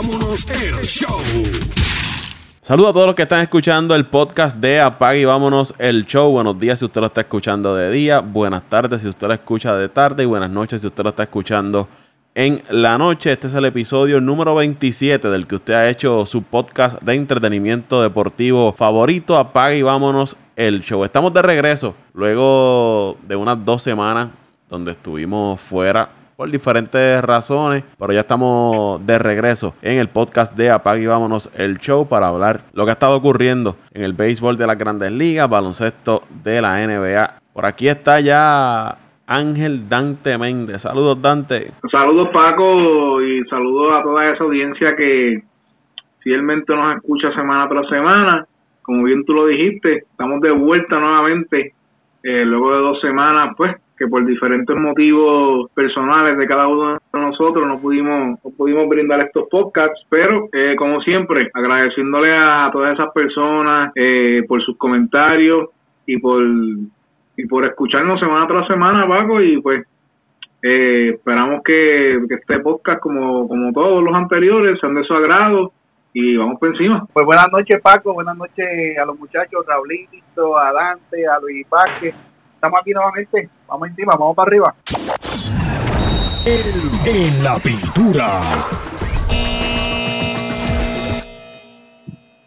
vámonos el show. Saludos a todos los que están escuchando el podcast de Apague y vámonos el show. Buenos días si usted lo está escuchando de día, buenas tardes si usted lo escucha de tarde y buenas noches si usted lo está escuchando en la noche. Este es el episodio número 27 del que usted ha hecho su podcast de entretenimiento deportivo favorito. Apague y vámonos el show. Estamos de regreso luego de unas dos semanas donde estuvimos fuera por diferentes razones, pero ya estamos de regreso en el podcast de Apague y Vámonos el show para hablar lo que ha estado ocurriendo en el béisbol de las grandes ligas, baloncesto de la NBA. Por aquí está ya Ángel Dante Méndez. Saludos Dante. Saludos Paco y saludos a toda esa audiencia que fielmente nos escucha semana tras semana. Como bien tú lo dijiste, estamos de vuelta nuevamente eh, luego de dos semanas, pues que por diferentes motivos personales de cada uno de nosotros no pudimos no pudimos brindar estos podcasts, pero eh, como siempre agradeciéndole a todas esas personas eh, por sus comentarios y por y por escucharnos semana tras semana, Paco, y pues eh, esperamos que, este podcast, como, como todos los anteriores, sean de su agrado y vamos por encima. Pues buenas noches, Paco, buenas noches a los muchachos, Raulito, a Dante, a Luis Vázquez estamos aquí nuevamente. Vamos encima, vamos para arriba. En la pintura.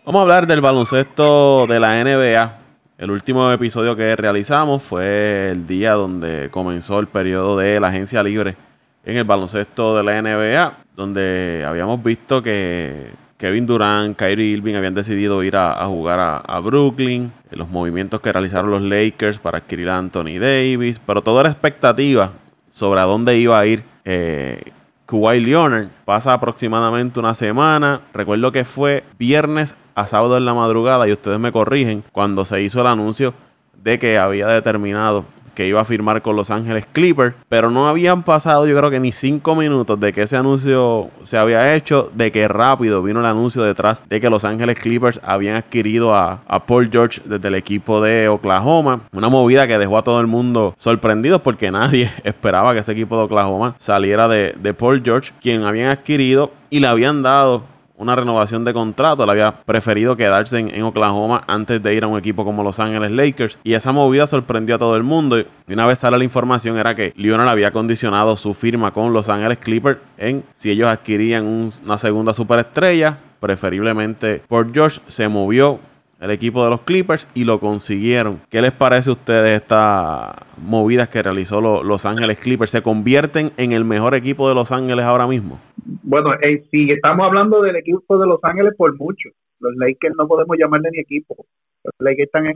Vamos a hablar del baloncesto de la NBA. El último episodio que realizamos fue el día donde comenzó el periodo de la agencia libre en el baloncesto de la NBA, donde habíamos visto que Kevin Durant, Kyrie Irving habían decidido ir a, jugar a, Brooklyn, los movimientos que realizaron los Lakers para adquirir a Anthony Davis, pero toda la expectativa sobre a dónde iba a ir eh, Kawhi Leonard. Pasa aproximadamente una semana. Recuerdo que fue viernes a sábado en la madrugada y ustedes me corrigen cuando se hizo el anuncio de que había determinado que iba a firmar con Los Ángeles Clippers, pero no habían pasado yo creo que ni cinco minutos de que ese anuncio se había hecho, de que rápido vino el anuncio detrás de que Los Ángeles Clippers habían adquirido a, Paul George desde el equipo de Oklahoma, una movida que dejó a todo el mundo sorprendido porque nadie esperaba que ese equipo de Oklahoma saliera de, de Paul George, quien habían adquirido y le habían dado una renovación de contrato. le había preferido quedarse en, Oklahoma antes de ir a un equipo como Los Ángeles Lakers. Y esa movida sorprendió a todo el mundo. Y una vez sale la información era que Lionel había condicionado su firma con Los Ángeles Clippers en si ellos adquirían una segunda superestrella. Preferiblemente por George se movió el equipo de los Clippers y lo consiguieron. ¿Qué les parece a ustedes estas movidas que realizó Los Ángeles Clippers? ¿Se convierten en el mejor equipo de Los Ángeles ahora mismo? Bueno, eh, si estamos hablando del equipo de Los Ángeles por mucho. Los Lakers no podemos llamarle ni equipo. Los Lakers están en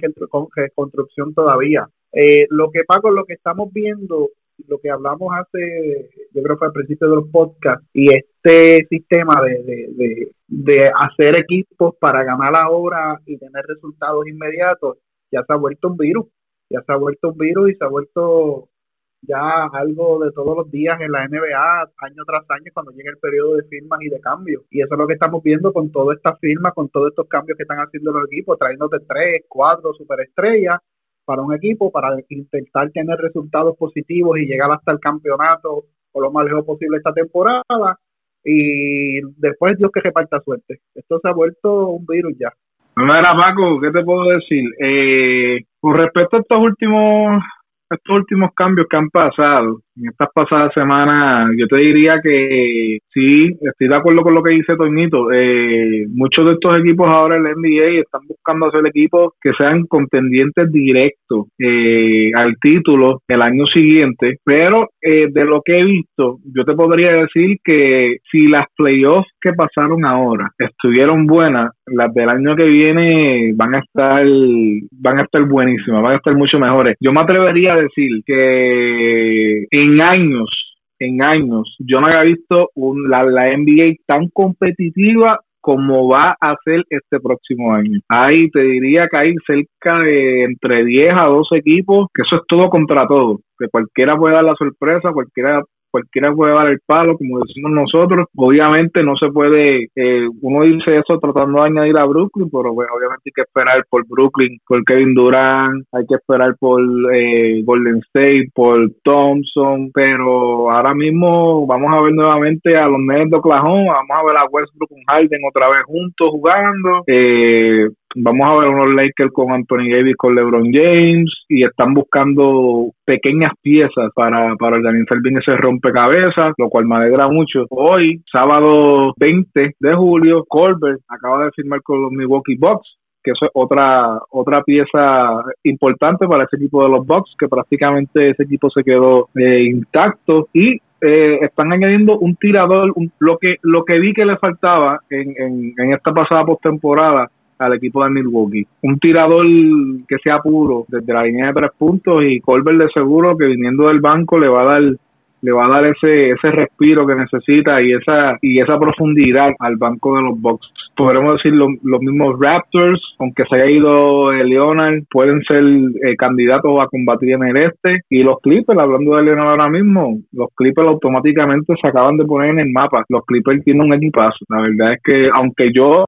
construcción todavía. Eh, lo que Paco, lo que estamos viendo lo que hablamos hace, yo creo que al principio de los podcasts, y este sistema de, de, hacer equipos para ganar ahora y tener resultados inmediatos, ya se ha vuelto un virus, ya se ha vuelto un virus y se ha vuelto ya algo de todos los días en la NBA, año tras año, cuando llega el periodo de firmas y de cambios. Y eso es lo que estamos viendo con todas estas firmas, con todos estos cambios que están haciendo los equipos, trayéndote tres, cuatro superestrellas para un equipo para intentar tener resultados positivos y llegar hasta el campeonato o lo más lejos posible esta temporada y después Dios que reparta suerte. Esto se ha vuelto un virus ya. Mira, Paco, ¿qué te puedo decir? Eh, con respecto a estos últimos estos últimos cambios que han pasado en estas pasadas semanas, yo te diría que sí, estoy de acuerdo con lo que dice Toñito. Eh, muchos de estos equipos ahora en la NBA están buscando hacer equipos que sean contendientes directos eh, al título el año siguiente, pero eh, de lo que he visto, yo te podría decir que si las playoffs que pasaron ahora estuvieron buenas, las del año que viene van a estar van a estar buenísimas, van a estar mucho mejores. Yo me atrevería a decir que en años, en años, yo no había visto la, la NBA tan competitiva como va a ser este próximo año. Ahí te diría que hay cerca de entre 10 a 12 equipos, que eso es todo contra todo, que cualquiera puede dar la sorpresa, cualquiera cualquiera puede dar el palo, como decimos nosotros. Obviamente no se puede, eh, uno dice eso tratando de añadir a Brooklyn, pero pues, obviamente hay que esperar por Brooklyn, por Kevin Durant, hay que esperar por eh, Golden State, por Thompson, pero ahora mismo vamos a ver nuevamente a los Nets de Oklahoma, vamos a ver a Westbrook y Harden otra vez juntos jugando. Eh, vamos a ver unos Lakers con Anthony Davis, con LeBron James, y están buscando pequeñas piezas para, para organizar bien ese rompecabezas, lo cual me alegra mucho. Hoy, sábado 20 de julio, Colbert acaba de firmar con los Milwaukee Bucks, que eso es otra otra pieza importante para ese equipo de los Bucks, que prácticamente ese equipo se quedó eh, intacto y eh, están añadiendo un tirador, lo que lo que vi que le faltaba en, en, en esta pasada postemporada al equipo de Milwaukee. Un tirador que sea puro desde la línea de tres puntos y Colbert de seguro que viniendo del banco le va a dar le va a dar ese ese respiro que necesita y esa y esa profundidad al banco de los Bucks. Podremos decir los mismos Raptors, aunque se haya ido Leonard, pueden ser eh, candidatos a combatir en el este. Y los Clippers, hablando de Leonard ahora mismo, los Clippers automáticamente se acaban de poner en el mapa. Los Clippers tienen un equipazo. La verdad es que aunque yo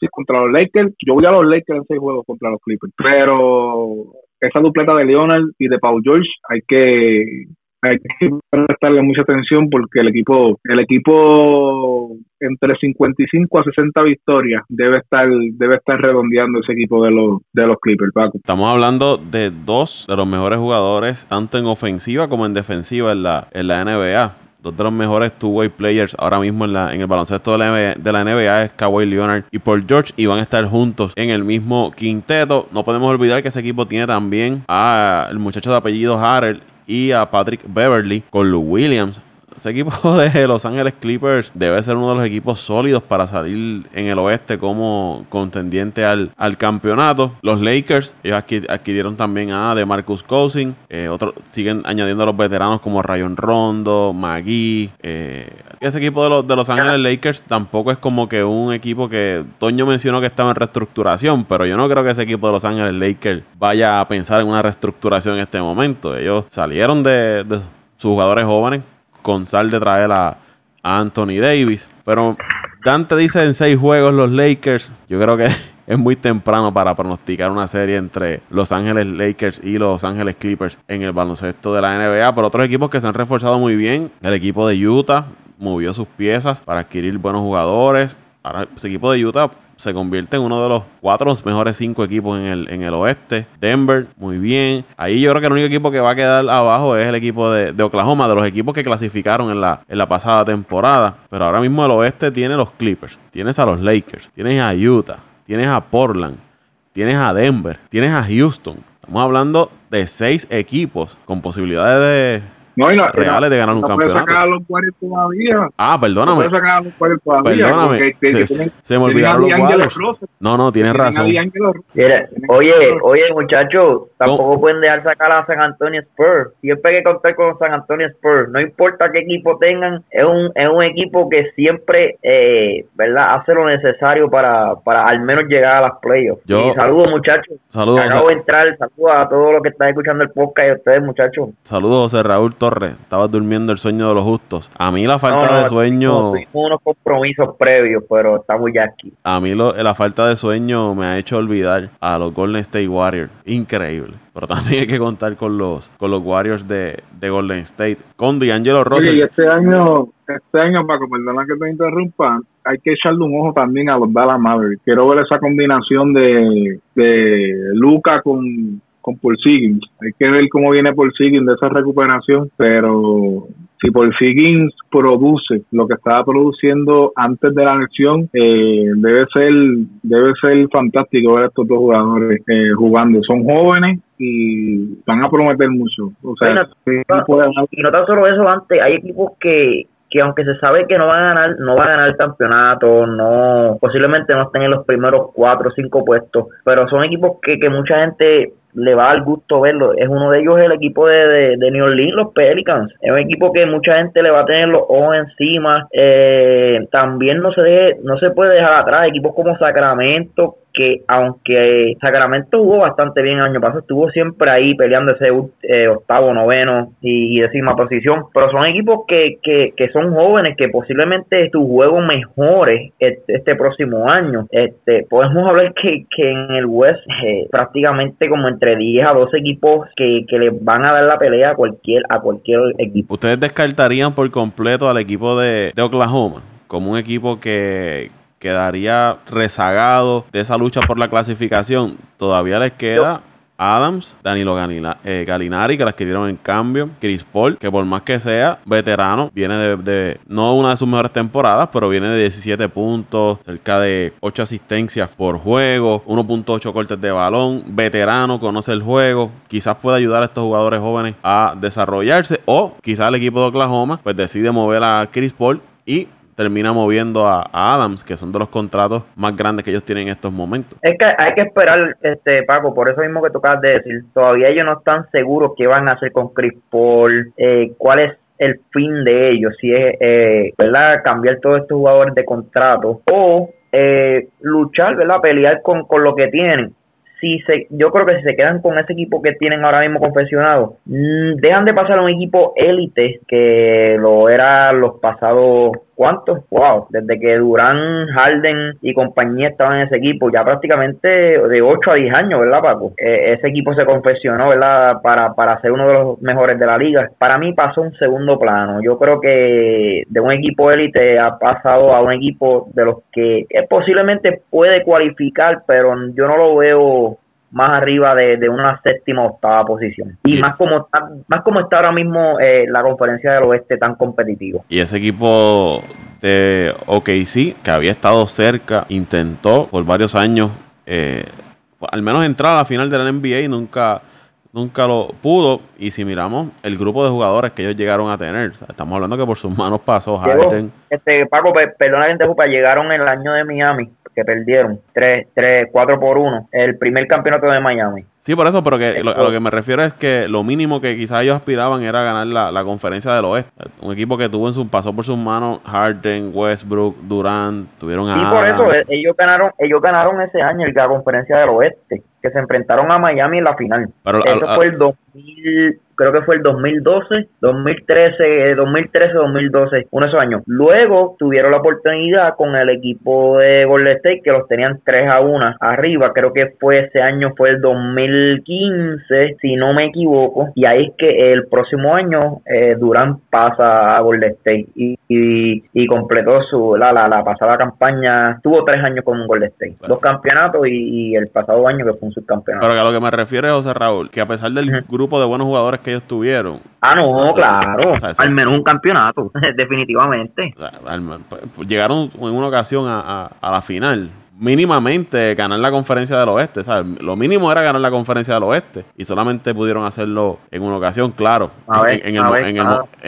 sí, contra los Lakers, yo voy a los Lakers en seis juegos contra los Clippers, pero esa dupleta de Leonard y de Paul George hay que hay que prestarle mucha atención porque el equipo el equipo entre 55 a 60 victorias debe estar debe estar redondeando ese equipo de los de los Clippers Paco. Estamos hablando de dos de los mejores jugadores tanto en ofensiva como en defensiva en la en la NBA dos de los mejores two-way players ahora mismo en, la, en el baloncesto de la, NBA, de la NBA es Kawhi Leonard y Paul George y van a estar juntos en el mismo quinteto. No podemos olvidar que ese equipo tiene también a el muchacho de apellido Harrell y a Patrick Beverly con Lou Williams. Ese equipo de Los Ángeles Clippers debe ser uno de los equipos sólidos para salir en el oeste como contendiente al, al campeonato. Los Lakers, ellos adquirieron también a de Marcus Cousins. Eh, siguen añadiendo a los veteranos como Rayon Rondo, Magui. Eh, ese equipo de los, de los Ángeles Lakers tampoco es como que un equipo que Toño mencionó que estaba en reestructuración, pero yo no creo que ese equipo de los Ángeles Lakers vaya a pensar en una reestructuración en este momento. Ellos salieron de, de sus jugadores jóvenes con sal de traer a, Anthony Davis. Pero Dante dice en seis juegos los Lakers. Yo creo que es muy temprano para pronosticar una serie entre Los Ángeles Lakers y Los Ángeles Clippers en el baloncesto de la NBA. Por otros equipos que se han reforzado muy bien. El equipo de Utah movió sus piezas para adquirir buenos jugadores. Ahora, ese equipo de Utah se convierte en uno de los cuatro mejores cinco equipos en el, en el oeste. Denver, muy bien. Ahí yo creo que el único equipo que va a quedar abajo es el equipo de, Oklahoma, de los equipos que clasificaron en la, en la pasada temporada. Pero ahora mismo el oeste tiene los Clippers, tienes a los Lakers, tienes a Utah, tienes a Portland, tienes a Denver, tienes a Houston. Estamos hablando de seis equipos con posibilidades de no, y no, reales de ganar un no campeonato. sacar a los Warriors todavía. Ah, perdóname. No sacar a los todavía. Perdóname. porque Se, tienen- se me olvidaron los. Russell, No, no, tienes razón. Mira, oye, oye, muchachos, tampoco pueden dejar sacar a San Antonio Spurs. Siempre hay que contar con San Antonio Spurs. No importa qué equipo tengan, es un, es un equipo que siempre, eh, ¿verdad? Hace lo necesario para, para al menos llegar a las playoffs. Yo- Y saludos, muchachos. Saludos, Acabo de entrar. Saludos a todos los que están escuchando el podcast y a ustedes, muchachos. Saludos, José Raúl Torres. Estabas durmiendo el sueño de los justos. A mí la falta No, no, de sueño, Tuvimos unos compromisos previos, pero estamos ya aquí. a mí lo- la falta de sueño me ha hecho olvidar a los Golden State Warriors. Increíble. Pero también hay que contar con los, con los Warriors de, de Golden State. Con D'Angelo Oye, Russell. y este año, este año, Paco, perdona que te interrumpa, hay que echarle un ojo también a los Dallas Mavericks. Quiero ver esa combinación de, de Luca con, con Porzingis. Hay que ver cómo viene Porzingis de esa recuperación, pero si Porzingis produce lo que estaba produciendo antes de la lesión, eh, debe ser debe ser fantástico ver a estos dos jugadores eh, jugando. Son jóvenes y van a prometer mucho. O sea, Y no tan solo eso, antes hay equipos que, que aunque se sabe que no van a ganar, no van a ganar el campeonato, no, posiblemente no estén en los primeros cuatro o cinco puestos, pero son equipos que, que mucha gente le va al gusto verlo. Es uno de ellos el equipo de, de, de New Orleans, los Pelicans. Es un equipo que mucha gente le va a tener los ojos encima. Eh, también no se deje- no se puede dejar atrás equipos como Sacramento, que aunque Sacramento jugó bastante bien el año pasado, estuvo siempre ahí peleando ese eh, octavo, noveno y, décima posición, pero son equipos que, que, que son jóvenes, que posiblemente tu juego mejore este, próximo año. Este, podemos hablar que, que en el West eh, prácticamente como entre 10 a 12 equipos que, que le van a dar la pelea a cualquier, a cualquier equipo. ¿Ustedes descartarían por completo al equipo de Oklahoma como un equipo que, quedaría rezagado de esa lucha por la clasificación. Todavía les queda Adams, Danilo eh, Galinari, que la adquirieron en cambio, Chris Paul, que por más que sea veterano, viene de, no una de sus mejores temporadas, pero viene de 17 puntos, cerca de 8 asistencias por juego, 1.8 cortes de balón, veterano, conoce el juego, quizás pueda ayudar a estos jugadores jóvenes a desarrollarse, o quizás el equipo de Oklahoma pues decide mover a Chris Paul y termina moviendo a, Adams, que son de los contratos más grandes que ellos tienen en estos momentos. Es que hay que esperar, este Paco, por eso mismo que tocabas de decir, todavía ellos no están seguros qué van a hacer con Chris Paul, eh, cuál es el fin de ellos, si es, eh, ¿verdad?, cambiar todos estos jugadores de contrato o eh, luchar, ¿verdad?, pelear con, con lo que tienen si se, yo creo que si se quedan con ese equipo que tienen ahora mismo confeccionado, mm, dejan de pasar a un equipo élite que lo era los pasados ¿Cuántos? Wow, desde que Durán, Harden y compañía estaban en ese equipo, ya prácticamente de 8 a 10 años, ¿verdad, Paco? E, ese equipo se confeccionó, ¿verdad? Para, para ser uno de los mejores de la liga. Para mí pasó un segundo plano. Yo creo que de un equipo élite ha pasado a un equipo de los que posiblemente puede cualificar, pero yo no lo veo más arriba de, una séptima o octava posición. Y más como más como está ahora mismo eh, la conferencia del oeste tan competitivo. Y ese equipo de OKC, que había estado cerca, intentó por varios años, eh, al menos entrar a la final de la NBA y nunca nunca lo pudo. Y si miramos el grupo de jugadores que ellos llegaron a tener, estamos hablando que por sus manos pasó Harden. Este, Paco, perdona que te llegaron en el año de Miami que perdieron 3, 3, 4 por 1, el primer campeonato de Miami. Sí, por eso, pero que lo, a lo que me refiero es que lo mínimo que quizás ellos aspiraban era ganar la, conferencia del oeste. Un equipo que tuvo en su pasó por sus manos Harden, Westbrook, Durant, tuvieron a Sí, por eso eh, ellos ganaron, ellos ganaron ese año la conferencia del oeste, que se enfrentaron a Miami en la final. Pero, eso fue el 2000 creo que fue el 2012, 2013, 2013, 2012, uno de esos años. Luego tuvieron la oportunidad con el equipo de Golden State que los tenían 3 a 1 arriba, creo que fue ese año, fue el 2015, si no me equivoco, y ahí es que el próximo año eh, Durán pasa a Golden State. Y, y, completó su la, la, la, pasada campaña, tuvo tres años con Golden State, dos campeonatos y, el pasado año que fue un subcampeonato. Pero que a lo que me refiero, José Raúl, que a pesar del grupo de buenos jugadores que ellos tuvieron. Ah, no, claro. al menos un campeonato, definitivamente. Pues, llegaron en una ocasión a, a la final mínimamente ganar la conferencia del oeste, ¿sabes? Lo mínimo era ganar la conferencia del oeste y solamente pudieron hacerlo en una ocasión, claro. en,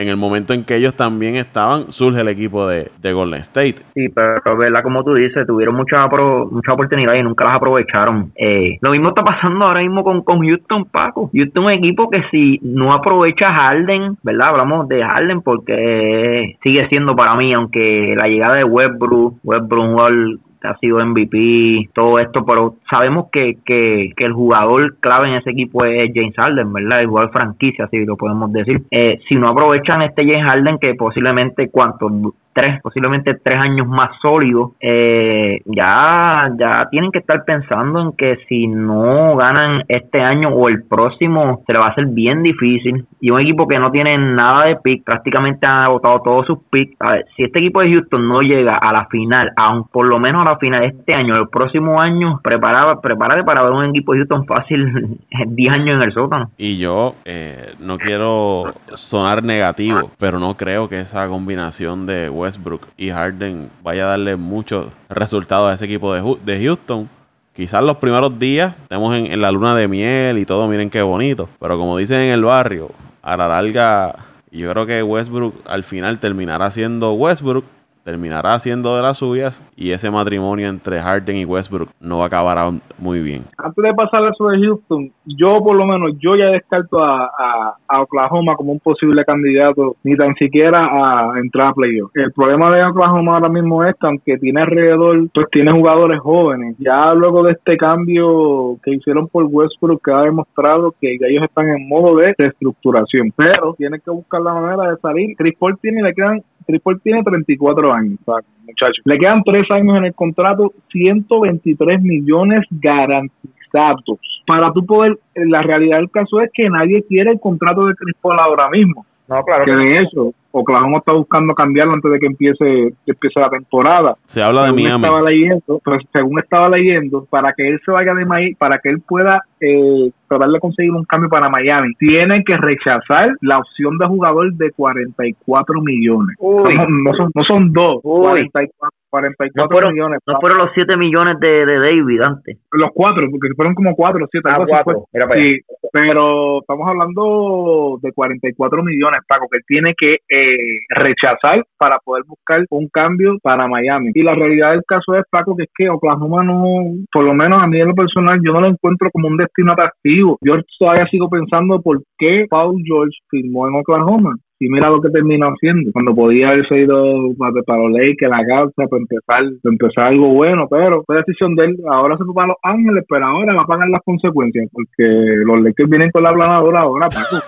el, momento en que ellos también estaban, surge el equipo de, Golden State. Sí, pero verdad, como tú dices, tuvieron mucha, mucha oportunidad y nunca las aprovecharon. Eh, lo mismo está pasando ahora mismo con, con Houston, Paco. Houston es un equipo que si no aprovecha Harden, ¿verdad? Hablamos de Harden porque sigue siendo para mí, aunque la llegada de Westbrook, Westbrook un ha sido MVP, todo esto, pero sabemos que, que, que, el jugador clave en ese equipo es James Harden, ¿verdad? El jugador franquicia, así lo podemos decir. Eh, si no aprovechan este James Harden, que posiblemente cuántos tres, posiblemente tres años más sólidos, eh, ya, ya tienen que estar pensando en que si no ganan este año o el próximo, se le va a hacer bien difícil. Y un equipo que no tiene nada de pick, prácticamente ha agotado todos sus picks. A ver, si este equipo de Houston no llega a la final, aun por lo menos a la final de este año, el próximo año, prepara, prepárate para ver un equipo de Houston fácil 10 años en el sótano. Y yo eh, no quiero sonar negativo, pero no creo que esa combinación de Westbrook y Harden vaya a darle muchos resultados a ese equipo de, de Houston. Quizás los primeros días estemos en, la luna de miel y todo, miren qué bonito. Pero como dicen en el barrio, a la larga, yo creo que Westbrook al final terminará siendo Westbrook terminará haciendo de las suyas y ese matrimonio entre Harden y Westbrook no va a acabar aún muy bien. Antes de pasar a eso de Houston, yo por lo menos, yo ya descarto a Oklahoma como un posible candidato, ni tan siquiera a entrar a playoff. El problema de Oklahoma ahora mismo es que aunque tiene alrededor, pues tiene jugadores jóvenes. Ya luego de este cambio que hicieron por Westbrook, que ha demostrado que ellos están en modo de reestructuración, pero tienen que buscar la manera de salir. Chris Paul tiene, le quedan Chris Paul tiene 34 años, o sea, muchachos. Le quedan 3 años en el contrato, 123 millones garantizados. Para tú poder, la realidad del caso es que nadie quiere el contrato de Chris Paul ahora mismo. No, claro. Que de eso, Oklahoma está buscando cambiarlo antes de que empiece, que empiece la temporada. Se habla de según Miami. estaba leyendo, pues, según estaba leyendo, para que él se vaya de Miami, para que él pueda eh, tratar de conseguir un cambio para Miami, tienen que rechazar la opción de jugador de 44 millones. Uy. No, no son, no son dos, Uy. 44, 44 No fueron, millones. no fueron los 7 millones de, de David antes. Los cuatro, porque fueron como cuatro, siete, Ah, algo así cuatro. fue. Mira para Sí, pero estamos hablando de 44 millones, Paco, que tiene que eh, rechazar para poder buscar un cambio para Miami. Y la realidad del caso es, Paco, que es que Oklahoma no, por lo menos a mí en lo personal, yo no lo encuentro como un destino atractivo. Yo todavía sigo pensando por qué Paul George firmó en Oklahoma. Y mira lo que terminó haciendo. Cuando podía haberse ido para, para los Lakers, la casa, para empezar, para empezar algo bueno, pero fue decisión de él. Ahora se fue para Los Ángeles, pero ahora va a pagar las consecuencias, porque los Lakers vienen con la planadora ahora, Paco.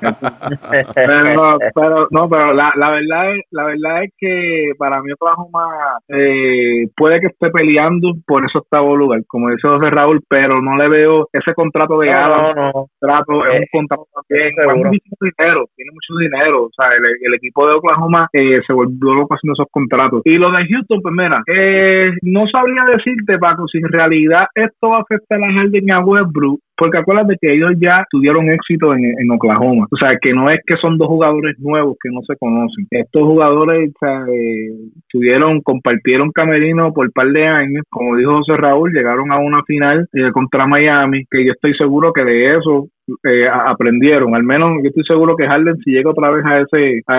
pero, pero no pero la, la verdad es la verdad es que para mí Oklahoma eh, puede que esté peleando por ese octavo lugar como dice José Raúl pero no le veo ese contrato de No, Adams no, no. contrato es Eh, un contrato sí, tiene seguro. mucho dinero tiene mucho dinero o sea el, equipo de Oklahoma eh, se volvió loco haciendo esos contratos. Y lo de Houston pues mira eh, no sabría decirte Paco si en realidad esto va a afectar a Harden a Westbrook porque acuérdate que ellos ya tuvieron éxito en, en Oklahoma. O sea, que no es que son dos jugadores nuevos que no se conocen. Estos jugadores o sea, eh, tuvieron, compartieron camerino por un par de años. Como dijo José Raúl, llegaron a una final eh, contra Miami, que yo estoy seguro que de eso eh, aprendieron. Al menos yo estoy seguro que Harden si llega otra vez a ese a,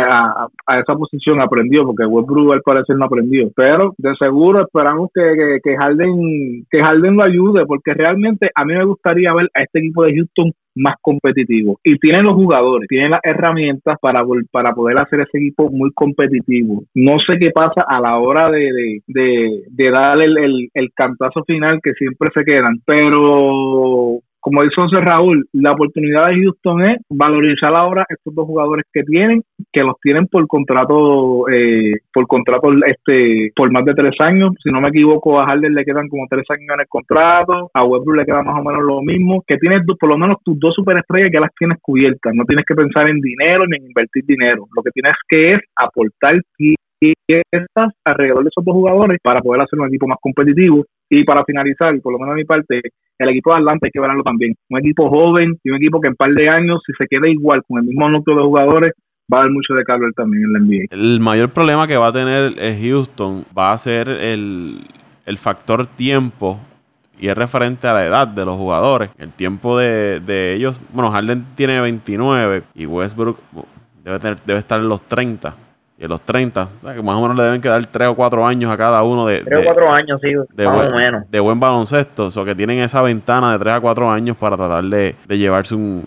a- a esa posición aprendió, porque Westbrook al parecer no aprendió. Pero de seguro esperamos que, que, que Harden que Harden lo ayude, porque realmente a mí me gustaría ver a este equipo de Houston más competitivo y tienen los jugadores, tienen las herramientas para para poder hacer ese equipo muy competitivo. No sé qué pasa a la hora de, de, de, de dar el, el, el cantazo final que siempre se quedan, pero como dice José Raúl, la oportunidad de Houston es valorizar ahora estos dos jugadores que tienen, que los tienen por contrato, eh, por contrato este, por más de tres años. Si no me equivoco, a Harden le quedan como tres años en el contrato, a Westbrook le queda más o menos lo mismo, que tienes por lo menos tus dos superestrellas ya las tienes cubiertas. No tienes que pensar en dinero ni en invertir dinero. Lo que tienes que es aportar piezas alrededor de esos dos jugadores para poder hacer un equipo más competitivo. Y para finalizar, por lo menos de mi parte, el equipo de Atlanta hay que verlo también. Un equipo joven y un equipo que en un par de años, si se queda igual con el mismo núcleo de jugadores, va a dar mucho de calor también en la NBA. El mayor problema que va a tener Houston va a ser el, el factor tiempo y es referente a la edad de los jugadores. El tiempo de, de ellos, bueno, Harden tiene 29 y Westbrook debe, tener- debe estar en los 30. Y en los 30, o sea, que más o menos le deben quedar 3 o 4 años a cada uno de, 3 o de- 4 años, sí, de más buen, o menos. de buen baloncesto. O sea, que tienen esa ventana de 3 a 4 años para tratar de, de llevarse un,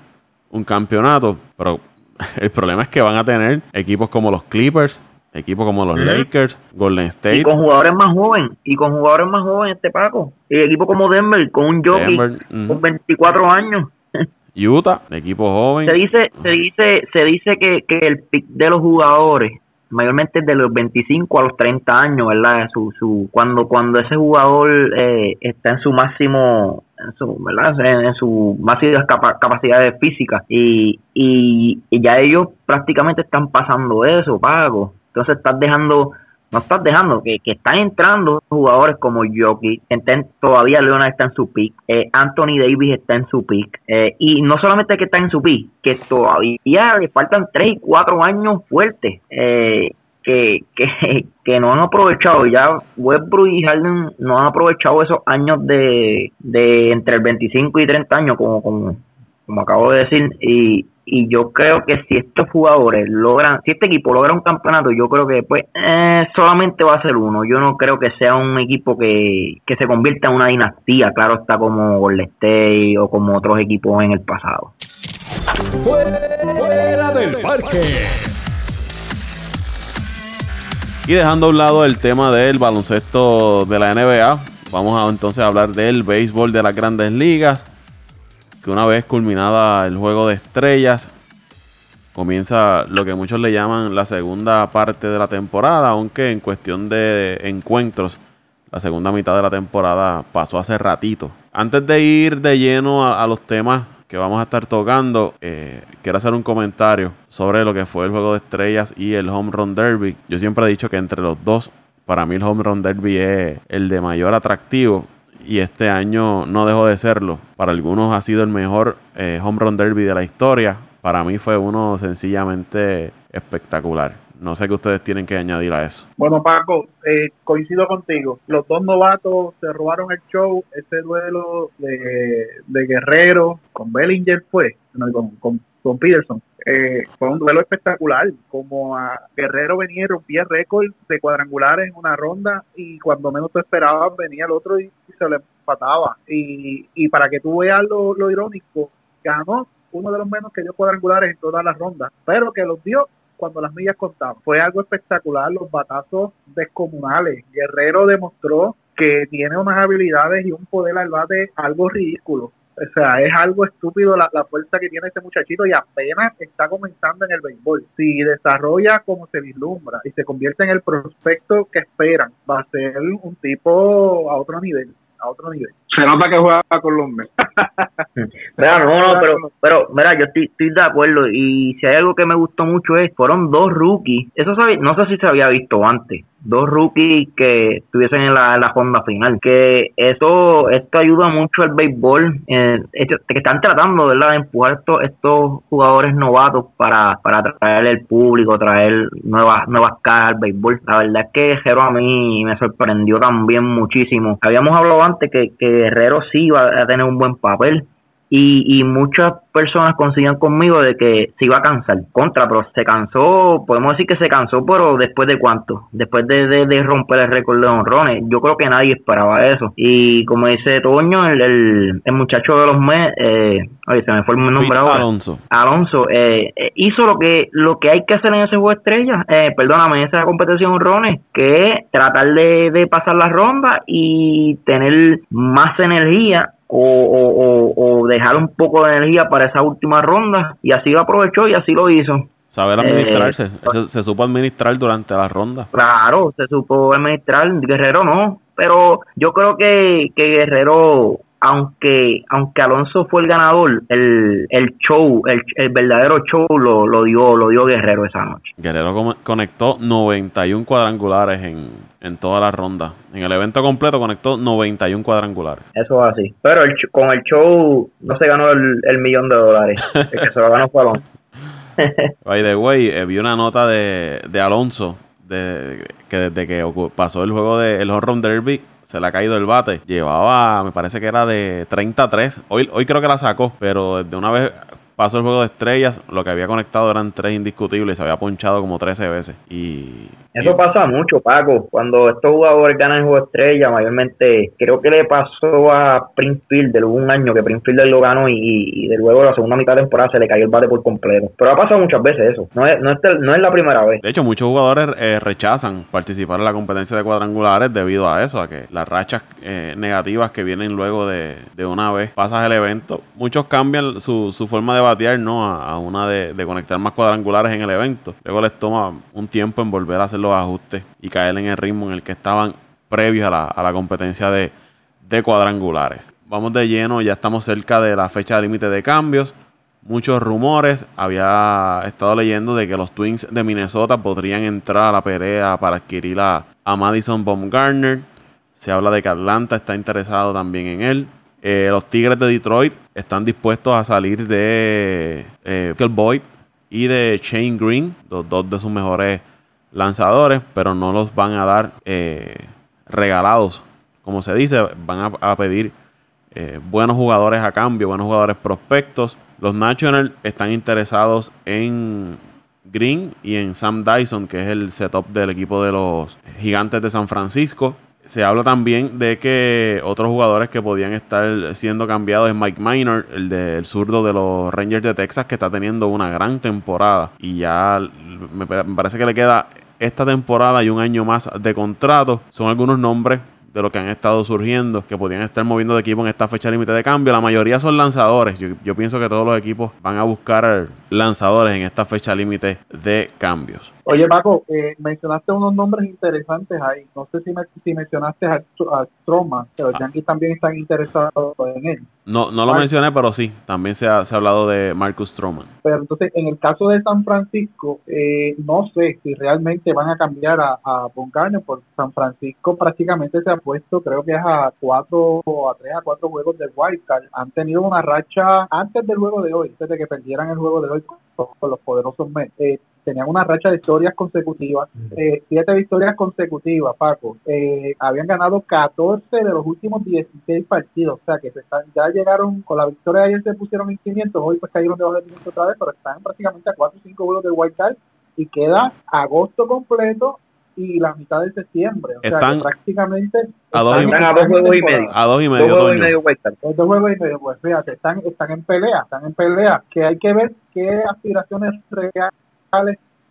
un campeonato. Pero el problema es que van a tener equipos como los Clippers, equipos como los. Lakers, Golden State, Y con jugadores más jóvenes, y con jugadores más jóvenes este Paco. Y equipo como Denver, con un jockey Denver, con 24 años. Utah, equipo joven. Se dice, se dice, se dice que, que el pick de los jugadores, mayormente de los 25 a los 30 años, ¿verdad? Su, su, cuando, cuando ese jugador eh, está en su máximo, en su, ¿verdad? En, en su máximas capa- capacidades físicas y, y, y ya ellos prácticamente están pasando eso, Paco. Entonces estás dejando no estás dejando que, que están entrando jugadores como estén- todavía Leonard está en su pick, eh, Anthony Davis está en su pick, eh, y no solamente que está en su pick, que todavía le faltan 3 y 4 años fuertes, eh, que, que, que no han aprovechado, ya Westbrook y Harden no han aprovechado esos años de, de entre el 25 y 30 años, como, como, como acabo de decir, y, y yo creo que si estos jugadores logran, si este equipo logra un campeonato, yo creo que después eh, solamente va a ser uno. Yo no creo que sea un equipo que, que se convierta en una dinastía, claro está como Golden State o como otros equipos en el pasado. Fuera del parque. Y dejando a un lado el tema del baloncesto de la NBA, vamos a entonces hablar del béisbol de las grandes ligas. Que una vez culminada el juego de estrellas, comienza lo que muchos le llaman la segunda parte de la temporada, aunque en cuestión de encuentros, la segunda mitad de la temporada pasó hace ratito. Antes de ir de lleno a, los temas que vamos a estar tocando, eh, quiero hacer un comentario sobre lo que fue el juego de estrellas y el Home Run Derby. Yo siempre he dicho que entre los dos, para mí el Home Run Derby es el de mayor atractivo. Y este año no dejó de serlo. Para algunos ha sido el mejor eh, Home Run Derby de la historia. Para mí fue uno sencillamente espectacular. No sé qué ustedes tienen que añadir a eso. Bueno, Paco, eh, coincido contigo. Los dos novatos se robaron el show. Ese duelo de, Guerrero con Bellinger fue, no, con, con, con Peterson. Eh, fue un duelo espectacular. Como a Guerrero venía y rompía récord de cuadrangulares en una ronda y cuando menos te esperabas venía el otro y, y se le empataba. Y, y para que tú veas lo, lo irónico, ganó uno de los menos que dio cuadrangulares en todas las rondas, pero que los dio cuando las millas contaban. Fue algo espectacular, los batazos descomunales. Guerrero demostró que tiene unas habilidades y un poder al bate algo ridículo. O sea, es algo estúpido la, la fuerza que tiene este muchachito y apenas está comenzando en el béisbol. Si desarrolla como se vislumbra y se convierte en el prospecto que esperan, va a ser un tipo a otro nivel a otro nivel. Se nota que juega con los. Mira, no, no, pero, pero, mira, yo estoy, estoy de acuerdo. Y si hay algo que me gustó mucho es, fueron dos rookies. Eso sabe, no sé si se había visto antes. Dos rookies que estuviesen en la, en la ronda final. Que eso, esto ayuda mucho al béisbol. Eh, que están tratando, ¿verdad?, de empujar estos, estos jugadores novatos para, para traer el público, traer nuevas, nuevas caras al béisbol. La verdad es que Guerrero a mí me sorprendió también muchísimo. Habíamos hablado antes que, que Guerrero sí iba a tener un buen papel y, y muchas personas coincidían conmigo de que se iba a cansar contra, pero se cansó, podemos decir que se cansó, pero después de cuánto, después de, de, de romper el récord de honrones, yo creo que nadie esperaba eso. Y como dice Toño, el, el, el muchacho de los Mets, eh, oye, se me fue el nombre ahora. Alonso. Alonso eh, eh, hizo lo que lo que hay que hacer en ese juego de estrellas, eh, perdóname, en esa competición honrones, que es tratar de, de pasar la ronda y tener más energía o, o, o, o dejar un poco de energía para esa última ronda y así lo aprovechó y así lo hizo. Saber Eh, administrarse. Eso se supo administrar durante la ronda. Claro, se supo administrar, Guerrero no, pero yo creo que, que Guerrero, aunque aunque Alonso fue el ganador, el, el show, el, el verdadero show lo, lo dio lo dio Guerrero esa noche. Guerrero conectó 91 cuadrangulares en, en toda la ronda. En el evento completo conectó 91 cuadrangulares. Eso es así. Pero el, con el show no se ganó el, el millón de dólares. El que se lo ganó fue Alonso. By the way, eh, vi una nota de, de Alonso de, que desde que pasó el juego del el Home Run Derby se le ha caído el bate. Llevaba, me parece que era de 33. Hoy, hoy creo que la sacó, pero de una vez pasó el juego de estrellas, lo que había conectado eran tres indiscutibles y se había ponchado como 13 veces. Y, Eso pasa mucho, Paco. Cuando estos jugadores ganan el juego de estrella, mayormente, creo que le pasó a Prince Fielder. Hubo un año que Prince Fielder lo ganó y, y de luego la segunda mitad de temporada se le cayó el bate por completo. Pero ha pasado muchas veces eso. No es, no es, no es la primera vez. De hecho, muchos jugadores eh, rechazan participar en la competencia de cuadrangulares debido a eso, a que las rachas eh, negativas que vienen luego de, de una vez pasas el evento, muchos cambian su, su forma de batear ¿no? a, una de, de conectar más cuadrangulares en el evento. Luego les toma un tiempo en volver a hacer los ajustes y caer en el ritmo en el que estaban previos a la, a la competencia de, de cuadrangulares. Vamos de lleno, ya estamos cerca de la fecha límite de cambios muchos rumores. Había estado leyendo de que los Twins de Minnesota podrían entrar a la pelea para adquirir a, a Madison Baumgartner. Se habla de que Atlanta está interesado también en él. Eh, los Tigres de Detroit están dispuestos a salir de eh, Boyd y de Shane Green, los dos de sus mejores lanzadores, pero no los van a dar eh, regalados. Como se dice, van a, a pedir eh, buenos jugadores a cambio, buenos jugadores prospectos. Los Nationals están interesados en Green y en Sam Dyson, que es el setup del equipo de los Gigantes de San Francisco. Se habla también de que otros jugadores que podían estar siendo cambiados es Mike Minor, el del zurdo de los Rangers de Texas, que está teniendo una gran temporada. Y ya me parece que le queda esta temporada y un año más de contrato. Son algunos nombres de lo que han estado surgiendo, que podrían estar moviendo de equipo en esta fecha límite de cambio. La mayoría son lanzadores. Yo, yo, pienso que todos los equipos van a buscar lanzadores en esta fecha límite de cambios. Oye, Paco, eh, mencionaste unos nombres interesantes ahí. No sé si, me, si mencionaste a, a Stroman, pero los ah. Yankees también están interesados en él. No, no lo mencioné, pero sí, también se ha, se ha, hablado de Marcus Stroman. Pero entonces, en el caso de San Francisco, eh, no sé si realmente van a cambiar a, a porque San Francisco prácticamente se ha puesto, creo que es a cuatro, a tres, a cuatro juegos del Wild Card. Han tenido una racha antes del juego de hoy, antes de que perdieran el juego de hoy con, con los poderosos Mets. Eh, tenían una racha de victorias consecutivas, eh, siete victorias consecutivas, Paco. Eh, habían ganado 14 de los últimos 16 partidos, o sea que se están, ya llegaron con la victoria de ayer se pusieron en 500, hoy pues cayeron debajo de 500 otra vez, pero están prácticamente a 4 o 5 vuelos del White Card y queda agosto completo y la mitad de septiembre. O están sea, prácticamente a dos, y, a dos juegos y medio. A dos y medio. Dos juegos y medio Dos juegos y medio, pues fíjate, están, están en pelea, están en pelea, que hay que ver qué aspiraciones reales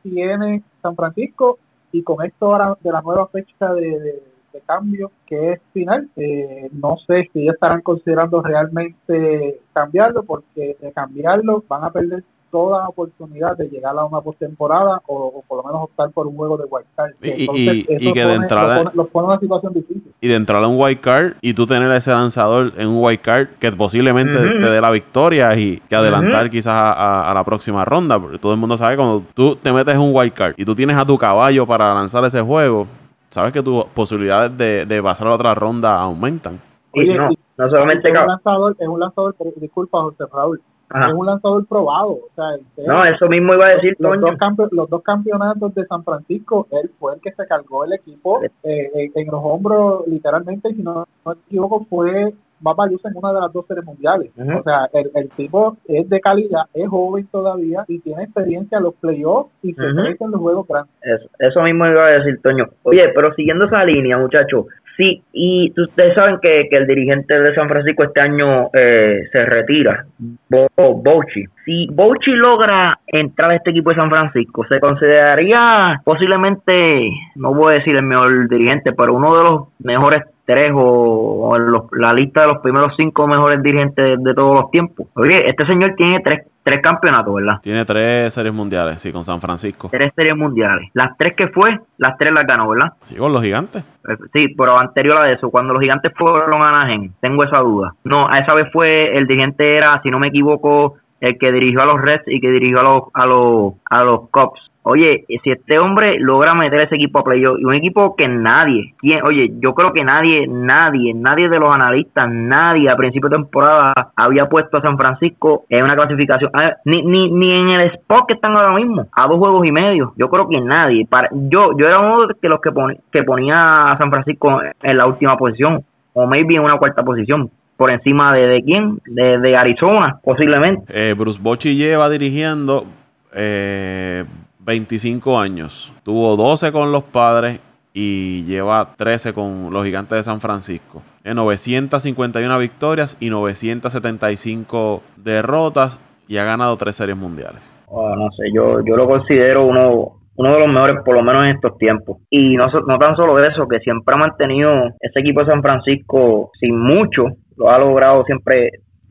tiene San Francisco y con esto ahora de la nueva fecha de, de, de cambio que es final, eh, no sé si ya estarán considerando realmente cambiarlo porque de cambiarlo van a perder toda oportunidad de llegar a una postemporada o, o por lo menos optar por un juego de wild card. Y, Entonces, y, y que pone, de entrada los pone, los pone en una situación difícil. Y de entrar a un wild card y tú tener a ese lanzador en un wild card que posiblemente uh -huh. te dé la victoria y que adelantar uh -huh. quizás a, a, a, la próxima ronda. Porque todo el mundo sabe cuando tú te metes en un wild card y tú tienes a tu caballo para lanzar ese juego, sabes que tus posibilidades de, de pasar a la otra ronda aumentan. Oye, no, no solamente es un lanzador, es un lanzador, disculpa José Raúl, Ajá. es un lanzador probado. O sea, usted, no, eso mismo iba a decir los, dos los, dos campeonatos de San Francisco, él fue el que se cargó el equipo eh, en, en, los hombros, literalmente, y si no, no me equivoco, fue Baba en una de las dos series mundiales. Uh -huh. O sea, el, el, tipo es de calidad, es joven todavía y tiene experiencia en los playoffs y se uh -huh. en los juegos grandes. Eso, eso mismo iba a decir, Toño. Oye, pero siguiendo esa línea, muchachos, Sí, y ustedes saben que, que, el dirigente de San Francisco este año eh, se retira, Bo, Bouchi. Si Bouchi logra entrar a este equipo de San Francisco, se consideraría posiblemente, no voy a decir el mejor dirigente, pero uno de los mejores tres o, o los, la lista de los primeros cinco mejores dirigentes de, de, todos los tiempos. Oye, este señor tiene tres, tres campeonatos, ¿verdad? Tiene tres series mundiales, sí, con San Francisco. Tres series mundiales. Las tres que fue, las tres las ganó, ¿verdad? Sí, con los gigantes. Sí, pero anterior a eso, cuando los gigantes fueron a Anaheim, tengo esa duda. No, a esa vez fue, el dirigente era, si no me equivoco, el que dirigió a los Reds y que dirigió a los, a los, a los Cubs. Oye, si este hombre logra meter ese equipo a playoff y un equipo que nadie, ¿quién? oye, yo creo que nadie, nadie, nadie de los analistas, nadie a principio de temporada había puesto a San Francisco en una clasificación, ni, ni, ni en el spot que están ahora mismo, a dos juegos y medio. Yo creo que nadie. Para, yo, yo era uno de los que, pon, que ponía a San Francisco en la última posición, o maybe en una cuarta posición por encima de, de quién, de, de Arizona, posiblemente. Eh, Bruce Bochy lleva dirigiendo eh, 25 años. Tuvo 12 con los padres y lleva 13 con los gigantes de San Francisco. En 951 victorias y 975 derrotas y ha ganado tres series mundiales. Oh, no sé, yo, yo lo considero uno, uno de los mejores, por lo menos en estos tiempos. Y no, no tan solo eso, que siempre ha mantenido ese equipo de San Francisco sin mucho, lo ha logrado siempre,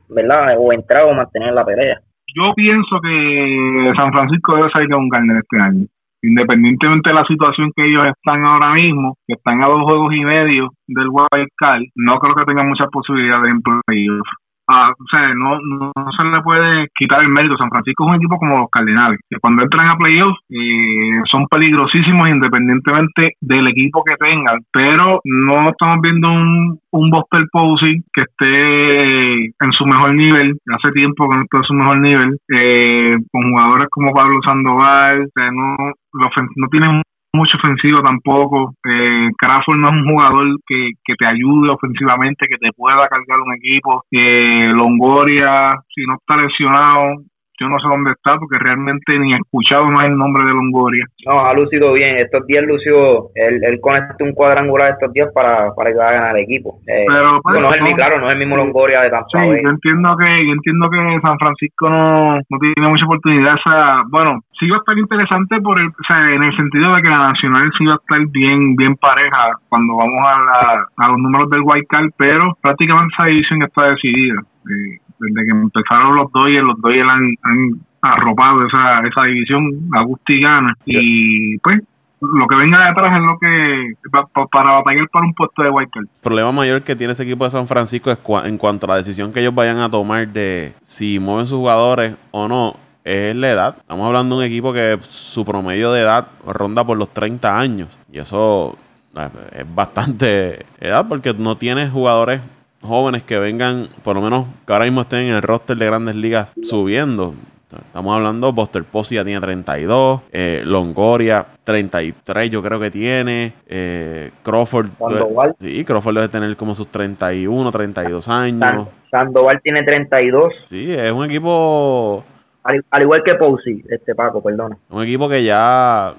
¿verdad? O entrar o mantener la pelea. Yo pienso que San Francisco debe salir con Garner este año. Independientemente de la situación que ellos están ahora mismo, que están a dos juegos y medio del Wild Card, no creo que tengan muchas posibilidades en playoff a, o sea, no, no, se le puede quitar el mérito. San Francisco es un equipo como los Cardenales, que cuando entran a playoffs eh, son peligrosísimos independientemente del equipo que tengan, pero no estamos viendo un, un Buster Posey que esté en su mejor nivel, hace tiempo que no está en su mejor nivel, eh, con jugadores como Pablo Sandoval, o sea, no, no tienen mucha ofensiva tampoco. Eh, Crawford no es un jugador que, que te ayude ofensivamente, que te pueda cargar un equipo. Eh, Longoria, si no está lesionado, yo no sé dónde está porque realmente ni he escuchado más el nombre de Longoria. No, ha lucido bien. Estos días lució, él, él conectó un cuadrangular estos días para, para ayudar a ganar el equipo. Eh, Pero, pues, no es el, no- claro, no es el mismo Longoria de Tampa Sí, Bay. yo entiendo que yo entiendo que San Francisco no, no tiene mucha oportunidad. O sea, bueno, sí va a estar interesante por el, o sea, en el sentido de que la nacional sí va a estar bien bien pareja cuando vamos a, la- a los números del White Card, pero prácticamente esa división está decidida. Eh, desde que empezaron los Dodgers, los Dodgers han, han arropado esa, esa división, Agusti gana y pues lo que venga detrás es lo que pa- pa- para batallar para un puesto de White. El problema mayor que tiene ese equipo de San Francisco es cua- en cuanto a la decisión que ellos vayan a tomar de si mueven sus jugadores o no, es la edad. Estamos hablando de un equipo que su promedio de edad ronda por los 30 años. Y eso eh, es bastante edad porque no tienes jugadores jóvenes que vengan, por lo menos que ahora mismo estén en el roster de grandes ligas subiendo. Estamos hablando, Buster Posey ya tiene 32, eh, Longoria 33 yo creo que tiene, eh, Crawford... Sandoval. Sí, Crawford debe tener como sus 31, 32 San- años. Sandoval tiene 32, Sí, es un equipo al, al igual que Posey, este Paco, perdona. un equipo que ya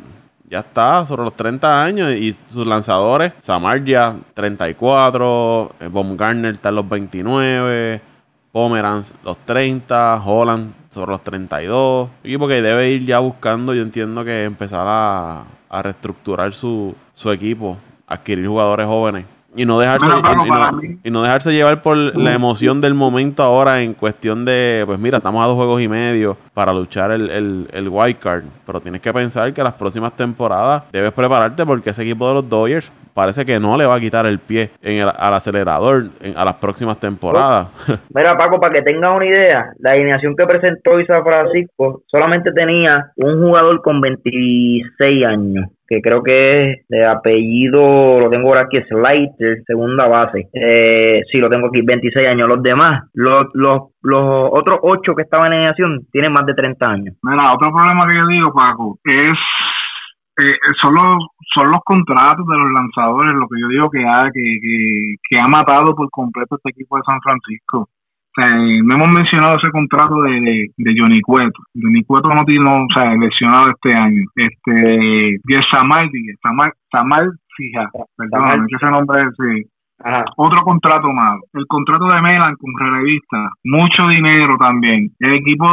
ya está sobre los 30 años y sus lanzadores, Samar ya 34, eh, Baumgartner está en los 29, Pomeranz los 30, Holland sobre los 32. Un equipo que debe ir ya buscando, yo entiendo que empezar a, a reestructurar su, su equipo, adquirir jugadores jóvenes. Y no dejarse Bueno, y, y no, y dejarse llevar por la emoción del momento ahora en cuestión de, pues mira, estamos a dos juegos y medio para luchar el, el, el wild card. Pero tienes que pensar que las próximas temporadas debes prepararte porque ese equipo de los Dodgers parece que no le va a quitar el pie en el- al acelerador en- a las próximas temporadas. Mira, Paco, para que tengas una idea, la alineación que presentó hoy San Francisco solamente tenía un jugador con 26 años, que creo que es de apellido, lo tengo ahora aquí, Slater, segunda base. Eh, sí, lo tengo aquí, 26 años. Los demás, los, los, los otros 8 que estaban en alineación, tienen más de 30 años. Mira, otro problema que yo digo, Paco, es eh, son los son los contratos de los lanzadores, lo que yo digo que ha que, que, que ha matado por completo este equipo de San Francisco. Sea, eh, no hemos mencionado ese contrato de, de, de Johnny Cueto. Johnny Cueto no tiene, o sea, lesionado este año. Este, y Samal, Samal, Samal Fija, perdón, ese nombre es, sí Ajá. otro contrato más. El contrato de Melan con relevista, mucho dinero también. El equipo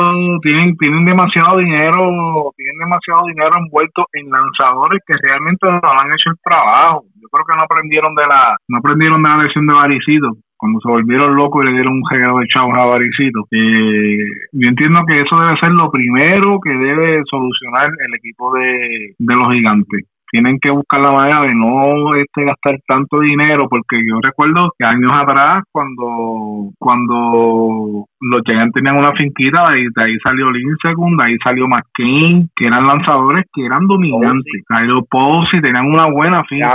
tienen tienen demasiado dinero, tienen demasiado dinero envuelto en lanzadores que realmente no han hecho el trabajo. Yo creo que no aprendieron de la no aprendieron de la lesión de Varicito. Cuando se volvieron locos y le dieron un reguero de chavos a Varicito. Eh, yo entiendo que eso debe ser lo primero que debe solucionar el equipo de los gigantes tienen que buscar la manera de no este, gastar tanto dinero porque yo recuerdo que años atrás cuando cuando los Giants tenían una finquita de ahí, de ahí salió Lincecum, de ahí salió McCain que eran lanzadores que eran dominantes. Cairo Posey tenían una buena finca.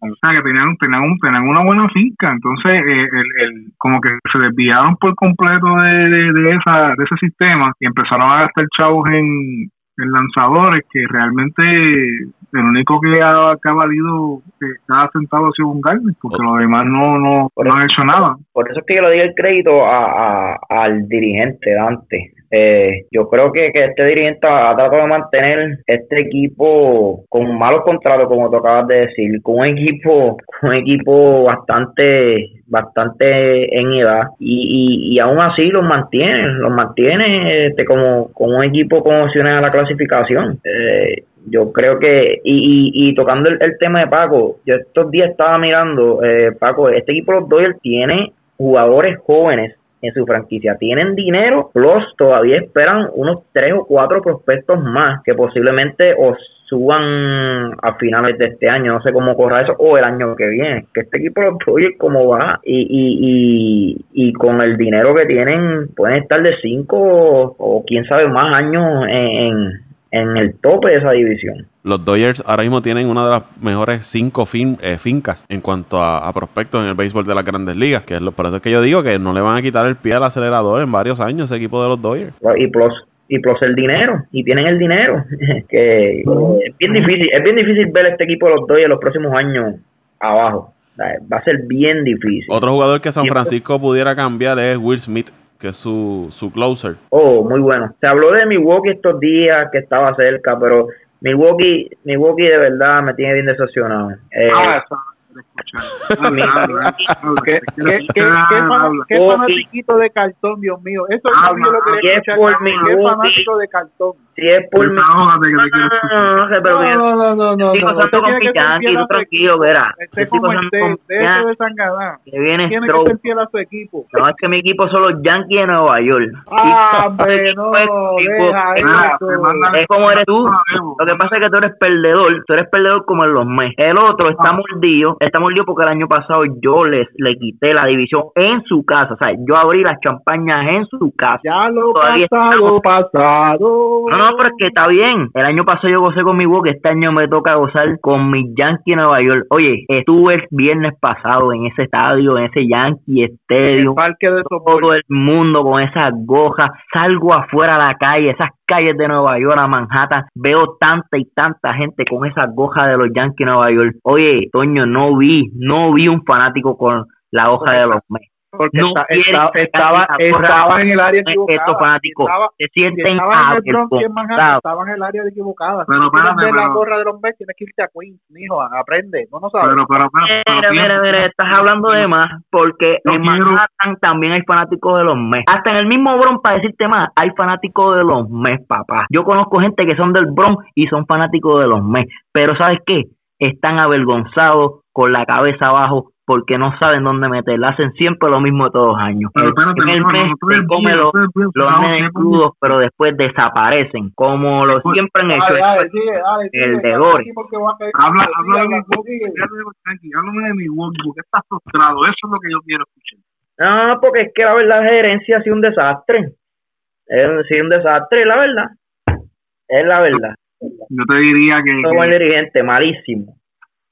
O sea que tenían tenían, un- tenían una buena finca. Entonces eh, el, el, como que se desviaron por completo de, de, de esa de ese sistema y empezaron a gastar chavos en en lanzadores que realmente el único que ha, que ha valido cada centavo ha sido un Garden, porque los demás no, no, Por no han hecho nada. Por eso es que yo le doy el crédito a, a- al dirigente Dante. Eh, yo creo que, que este dirigente ha tratado de mantener este equipo con malos contratos, como tú acabas de decir, con un equipo, un equipo bastante, bastante en edad y, y, y aún así los mantiene, los mantiene este, como, como un equipo con opciones a la clasificación. Eh, yo creo que, y, y, y tocando el, tema de Paco, yo estos días estaba mirando, eh, Paco, este equipo los Dodgers tiene jugadores jóvenes en su franquicia, tienen dinero, plus todavía esperan unos tres o cuatro prospectos más que posiblemente os suban a finales de este año, no sé cómo corra eso, o el año que viene, que este equipo los Dodgers como va y, y, y, y con el dinero que tienen pueden estar de cinco o, o quién sabe más años en, en, en el tope de esa división. Los Dodgers ahora mismo tienen una de las mejores cinco fin- eh, fincas en cuanto a, a prospectos en el béisbol de las grandes ligas. Que es lo, por eso es que yo digo que no le van a quitar el pie al acelerador en varios años ese equipo de los Dodgers. Y plus, y plus el dinero y tienen el dinero que es bien difícil es bien difícil ver este equipo de los Dodgers los próximos años abajo va a ser bien difícil otro jugador que San Francisco pudiera cambiar es Will Smith que es su, su closer oh muy bueno se habló de Milwaukee estos días que estaba cerca pero Milwaukee Milwaukee de verdad me tiene bien decepcionado eh, Ah, eso. ¿Qué, qué, qué, qué fanatiquito de cartón, Dios mío? Eso es lo que quería escuchar. ¿Qué fanático de cartón? si es por mi no, no, no, sé, pero que- No, no, no, no. estoy no, pasando con su tranquilo, verá. Esté Estoy como esté, con de eso de Picanqui, Sangadá. que viene Tiene que Stroke. sentir a su equipo. No, es que mi equipo son los Yankees de Nueva York. Ah, hombre, no, Es como eres tú. Lo que pasa es que tú eres perdedor. Tú eres perdedor como en los meses. El otro está mordido. Está mordido porque el año pasado yo les, le quité la división en su casa. O sea, yo abrí las champañas en su casa. Ya lo Todavía pasado, pasado. No, no, pero es que está bien. El año pasado yo gocé con mi que este año me toca gozar con mis Yankees Nueva York. Oye, estuve el viernes pasado en ese estadio, en ese Yankee El Stadium. parque de. Todo el mundo con esas gojas. Salgo afuera a la calle, esas calles de Nueva York, a Manhattan. Veo tanta y tanta gente con esas gojas de los Yankees de Nueva York. Oye, Toño, no vi, no vi un fanático con la hoja de los. Porque No está- estaba, estaba en el área equivocada. Estos fanáticos Estaba- se si sienten estaba en el Bronx en Manhattan, avergonzados. estaba en el área equivocada. Pero si ver la pero- gorra de los Mets, tienes que irte a Queens, mijo, aprende, no no sabes. Pero, pero, pero, pero, Mira, mira, mira, estás hablando de más, porque Yo en quiero- Manhattan también hay fanáticos de los Mets. Hasta en el mismo Bronx, para decirte más, hay fanáticos de los Mets, papá. Yo conozco gente que son del Bronx y son fanáticos de los Mets, pero ¿sabes qué? Están avergonzados, con la cabeza abajo, porque no saben dónde meterla. Hacen siempre lo mismo todos los años. Pero el no, mes se come los, los crudos, pero después desaparecen, como lo Pues, siempre han hecho. Dale, dale, sigue, dale, sigue, el de Gore. Habla, habla de habla, Milwaukee, háblame de Milwaukee, porque estás frustrado, eso es lo que yo quiero escuchar. No, porque es que la verdad la gerencia ha sido un desastre. Es sido un desastre, la verdad. Es la verdad. Yo te diría que, Como el dirigente, malísimo.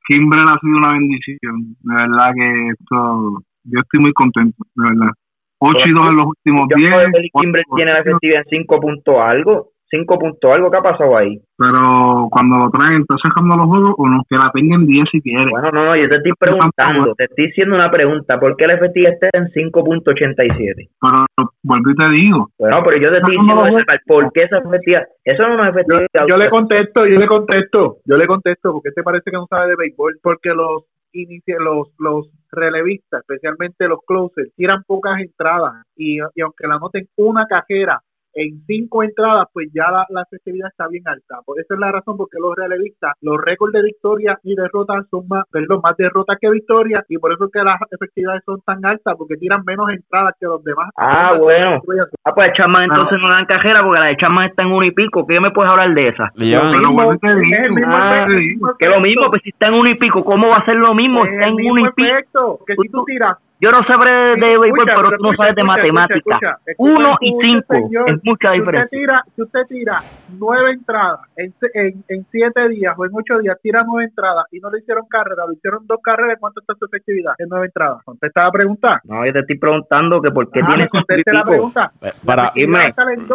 Kimbrel ha sido una bendición, de verdad que esto, yo estoy muy contento, de verdad. 8 y 2 en los últimos Yo 10. creo que el Kimber tiene la efectividad en 5 puntos algo. 5 puntos algo. ¿Qué ha pasado ahí? Pero cuando lo traen, ¿estás sacando los juegos o no? Que la tengan 10 si quieres. Bueno, no, no, yo te estoy preguntando. Te estoy haciendo una pregunta. ¿Por qué la efectividad está en 5.87? Pero vuelvo y te digo, Bueno, pero yo te estoy diciendo por qué esa efectividad. Eso no es Yo, efectividad. yo le contesto, yo le contesto, yo le contesto, porque te parece que no sabe de béisbol, porque los inicia, los los relevistas, especialmente los closers, tiran pocas entradas y, y aunque la anoten una cajera en cinco entradas, pues ya la, la efectividad está bien alta. Por esa es la razón porque los relevistas, los récords de victorias y derrotas son más, perdón, más derrotas que victorias y por eso es que las efectividades son tan altas, porque tiran menos entradas que los demás. Ah, bueno. Ah, pues el Chapman entonces no dan cajera porque la de Chapman está en uno y pico. ¿Qué me puedes hablar de esa? Le llevan- pero vuelvo y te digo, es el mismo Ah, digo. Que lo mismo, pues si está en uno y pico, ¿cómo va a ser lo mismo? Es Está en uno mismo y pico. que si tú tiras Yo no sabré de béisbol, Escucha, pero tú no escucha, sabes de matemática. escucha, escucha, Uno y cinco señor. es mucha si diferencia. Usted tira, si usted tira nueve entradas en, se- en, en siete días o en ocho días, tira nueve entradas y no le hicieron carrera, le hicieron dos carreras, ¿cuánto está su efectividad en nueve entradas? Contesta la pregunta. No, yo te estoy preguntando que por qué Ah, tienes conteste la pregunta. Eh, para, Y me-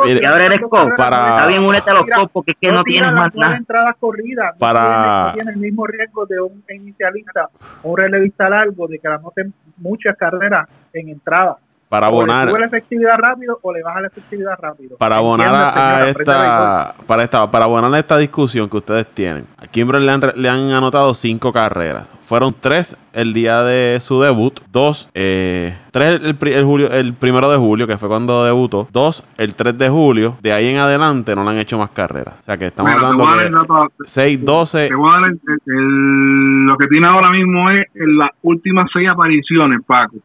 mire, Y ahora eres para- Está bien, únete a los porque es que no tienes las más nueve nada. entradas corridas. Para- tiene- No tiene, el mismo riesgo de un inicialista o un relevista largo de que la anoten muchas carreras en entrada. Para O le abonar la efectividad rápido o le baja la efectividad rápido. para abonar a, esta para esta para abonar a esta discusión que ustedes tienen a Kimbrel le han, le han anotado cinco carreras. Fueron tres el día de su debut dos eh, tres el, pri- el julio el primero de julio que fue cuando debutó dos el 3 de julio. De ahí en adelante no le han hecho más carreras. O sea que estamos Mira, hablando dato- 6 12 te voy a dar el- el- lo que tiene ahora mismo es en las últimas seis apariciones, Paco.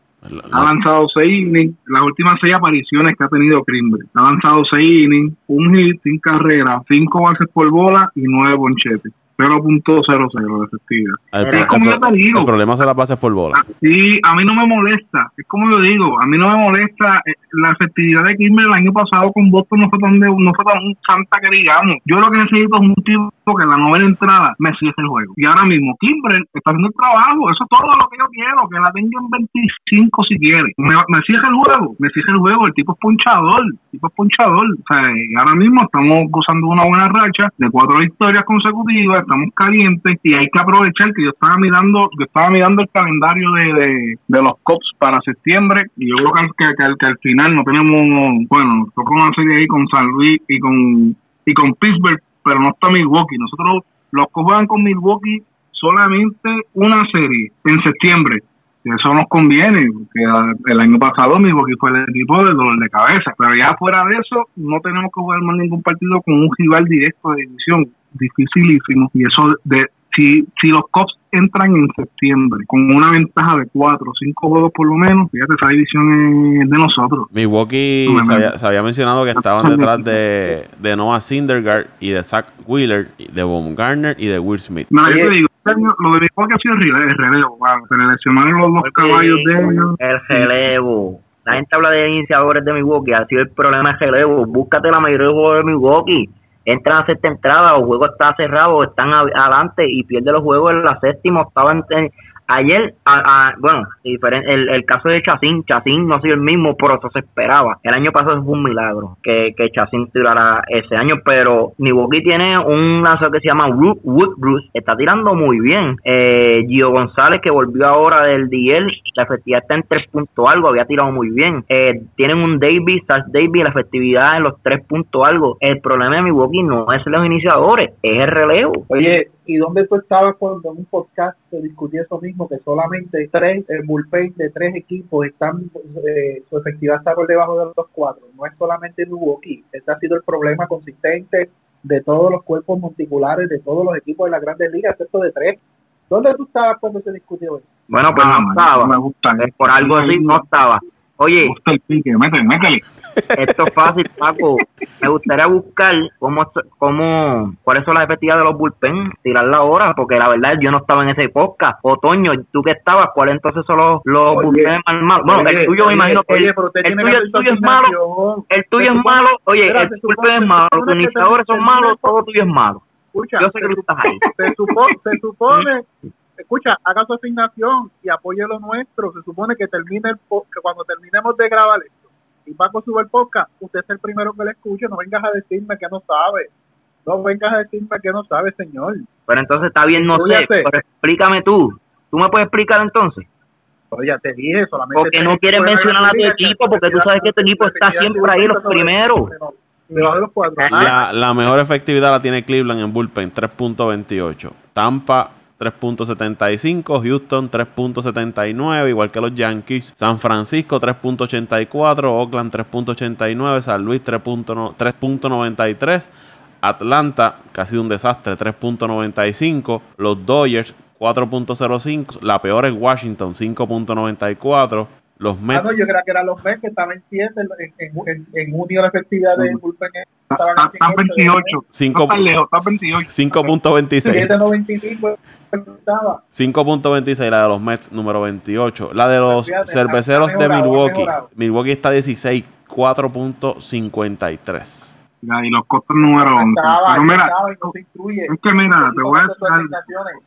Ha lanzado seis innings, las últimas seis apariciones que ha tenido Crimbre. Ha lanzado seis innings, un hit, sin carrera, cinco bases por bola y nueve bonchetes. 0.00 de efectividad. el, Es el como yo pro- te digo. el problema son las bases por bola Ah, Sí, a mí no me molesta. Es como yo digo, a mí no me molesta eh, la efectividad de Kimber el año pasado con Boston no fue tan de, no fue tan santa que digamos. Yo lo que necesito es un tipo que en la novena entrada me cierre el juego. Y ahora mismo, Kimbrel está haciendo el trabajo. Eso es todo lo que yo quiero. Que la tenga en 25 si quiere. Me, me cierra el juego. Me cierra el juego. El tipo es punchador. El tipo es punchador. O sea, y ahora mismo estamos gozando una buena racha de cuatro victorias consecutivas. Estamos calientes y hay que aprovechar que yo estaba mirando, yo estaba mirando el calendario de, de, de los Cops para septiembre y yo creo que, que, que, que al final no tenemos, bueno, nos toca una serie ahí con San Luis y con y con Pittsburgh, pero no está Milwaukee. Nosotros los que juegan con Milwaukee solamente una serie en septiembre. Eso nos conviene, porque el año pasado Milwaukee fue el equipo del dolor de cabeza. Pero ya fuera de eso, no tenemos que jugar más ningún partido con un rival directo de división. Dificilísimo. Y eso de si, si los Cops entran en septiembre con una ventaja de cuatro o cinco juegos por lo menos, fíjate, esa división es de nosotros. Milwaukee No, se no. había, se había mencionado que estaban detrás de, de Noah Syndergaard y de Zach Wheeler, y de Baumgartner y de Will Smith. Mira, yo te digo, este lo de Milwaukee ha sido el relevo, wow. se le lesionaron los dos caballos de ellos. El relevo. La gente habla de iniciadores de Milwaukee, ha sido el problema del relevo. Búscate la mayoría de los juegos de Milwaukee. Entran a sexta entrada, el juego está cerrado, están adelante y pierde los juegos en la séptima, octava. Ayer, bueno, el, el caso de Chacín, Chacín no ha sido el mismo, pero eso se esperaba. El año pasado fue un milagro que, que Chacín tirara ese año, pero Milwaukee tiene un lanzador que se llama Wood, Wood Bruce, está tirando muy bien. Eh, Gio González, que volvió ahora del DL, la efectividad está en 3 puntos algo, había tirado muy bien. Eh, tienen un Davis, Sash Davis, la efectividad en los 3 puntos algo. El problema de Milwaukee no es los iniciadores, es el relevo. Oye, ¿y dónde tú estabas cuando en un podcast se discutía eso mismo? Que solamente tres, el bullpen de tres equipos están, eh, su efectividad está por debajo de los cuatro. No es solamente Milwaukee. Este ha sido el problema consistente de todos los cuerpos monticulares, de todos los equipos de las grandes ligas, excepto de tres. ¿Dónde tú estabas cuando se discutió eso? Bueno, pues Ah, no estaba. me gusta. Por algo así no estaba. Oye, métele, métele. esto es fácil, Paco. Me gustaría buscar cómo, cómo, cuáles son las efectividades de los bullpen, tirarla ahora, porque la verdad yo no estaba en ese podcast. Otoño, tú que estabas, ¿cuáles entonces son los, los Oye, bullpen más malos? Bueno, el tuyo me imagino que oye, el, tuyo, el es malo, el tuyo es supone- malo, oye, el bullpen supone- es malo, los supone iniciadores son malos, todo tuyo es malo. Escucha, Yo sé que tú estás ahí. se, supo- se supone, escucha, haga su asignación y apoye lo nuestro. Se supone que termine el po- que cuando terminemos de grabar esto y Paco sube el podcast, usted es el primero que le escuche. No vengas a decirme que no sabe. No vengas a decirme que no sabe, señor. Pero entonces está bien, no sé, pero explícame tú. ¿Tú me puedes explicar entonces? Pero ya te dije, solamente. Porque no quieres mencionar a tu equipo, porque tú sabes que tu equipo está siempre ahí los primeros. La, la mejor efectividad la tiene Cleveland en bullpen, 3.28. Tampa, 3.75. Houston, 3.79, igual que los Yankees. San Francisco, 3.84. Oakland, 3.89. San Luis, 3.no- 3.93. Atlanta, casi un desastre, 3.95. Los Dodgers, 4.05. La peor es Washington, 5.94. Los Ah, Mets, no, yo creo que eran los Mets que estaban en 7 en, en, en, junio la efectividad de bullpen Está, estaban en está 28. Cinco- No está lejos, está 28. 5.26. 7.95 estaba. 5.26 la de los Mets, número 28. La de los Fíjate, cerveceros de Milwaukee. mejorado. Milwaukee está 16, 4.53. Ya, y los costos número 11. Estaba, Pero mira, estaba y no se instruye. es que mira, te voy a decir.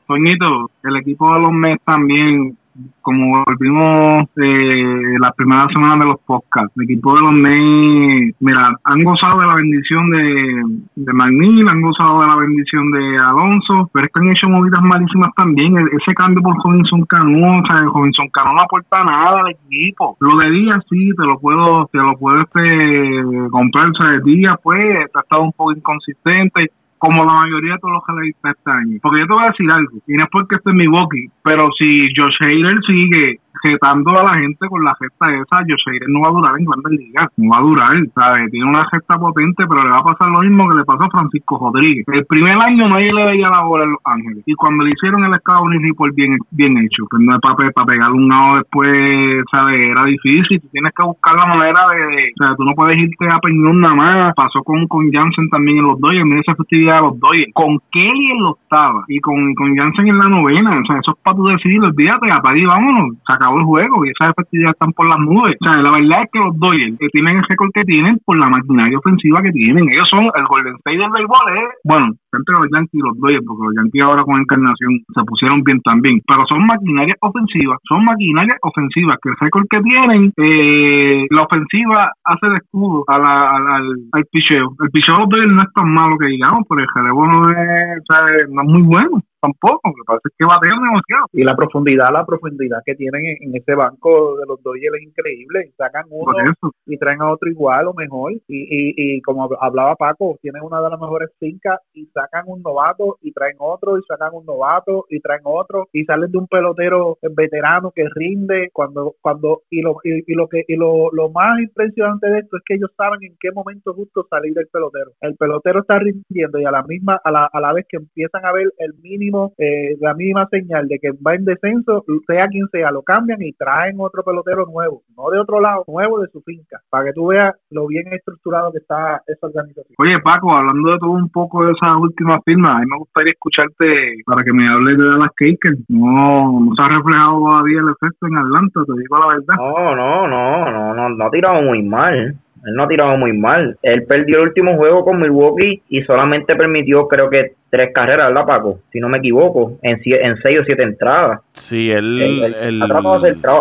Toñito, el equipo de los Mets también, como volvimos eh, la primera semana de los podcasts, el equipo de los Mets, mira, han gozado de la bendición de, de McNeil, han gozado de la bendición de Alonso, pero es que han hecho movidas malísimas también. El- ese cambio por Robinson Cano, o sea, el Robinson Cano no aporta nada al equipo. Lo de Díaz sí, te lo puedo, te lo puedo este, comprar, o sea, el Díaz pues ha estado un poco inconsistente como la mayoría de todos los realistas este año. Porque yo te voy a decir algo, y no es porque esté en Milwaukee, pero si Josh Hader sigue retando a la gente con la gesta esa, Josh Hader no va a durar en grandes ligas, no va a durar, ¿sabes? Tiene una gesta potente, pero le va a pasar lo mismo que le pasó a Francisco Rodríguez. El primer año nadie le veía la bola en Los Ángeles, y cuando le hicieron el Scouting Report bien, bien hecho, pues no es para, para pegarle un lado después, ¿sabes? Era difícil, tú tienes que buscar la manera de, o sea, tú no puedes irte a Peñón nada más, pasó con, con Jansen también en los Dodgers, mira esa efectividad de los Dodgers, con Kelly en la octava, y con, con Jansen en la novena, o sea, eso es para tú decidir, olvídate, apague y vámonos, se acabó el juego y esas efectividades están por las nubes. O sea, la verdad es que los Dodgers que tienen el récord que tienen por la maquinaria ofensiva que tienen. Ellos son el Golden State del béisbol, ¿eh? Bueno, entre los Yankees y los Dodgers, porque los Yankees ahora con Encarnación se pusieron bien también. Pero son maquinarias ofensivas, son maquinarias ofensivas que el récord que tienen, eh, la ofensiva hace de escudo a la, al, al, al picheo. El picheo de los no es tan malo que digamos, pero el relevo no es, o no es muy bueno tampoco, lo que pasa es que batean demasiado. Y la profundidad, la profundidad que tienen en, ese banco de los Dodgers es increíble. Sacan uno y traen a otro igual o mejor. Y, y, y como hablaba Paco, tienen una de las mejores fincas y sacan un novato y traen otro y sacan un novato y traen otro y salen de un pelotero veterano que rinde cuando cuando y lo y, y lo que y lo, lo más impresionante de esto es que ellos saben en qué momento justo salir del pelotero. El pelotero está rindiendo y a la misma a la, a la vez que empiezan a ver el mínimo eh, la mínima señal de que va en descenso, sea quien sea, lo cambian y traen otro pelotero nuevo, no de otro lado, nuevo de su finca, para que tú veas lo bien estructurado que está esa organización. Oye, Paco, hablando de todo un poco de esas últimas firmas, a mí me gustaría escucharte para que me hables de Dallas Cakers. No, no se ha reflejado todavía el efecto en Atlanta, te digo la verdad. No, no, no, no, no, no ha tirado muy mal. Él no ha tirado muy mal. Él perdió el último juego con Milwaukee y solamente permitió, creo que, tres carreras, ¿verdad, Paco? Si no me equivoco, en, en seis o siete entradas. Sí, él, Él- él él- ha.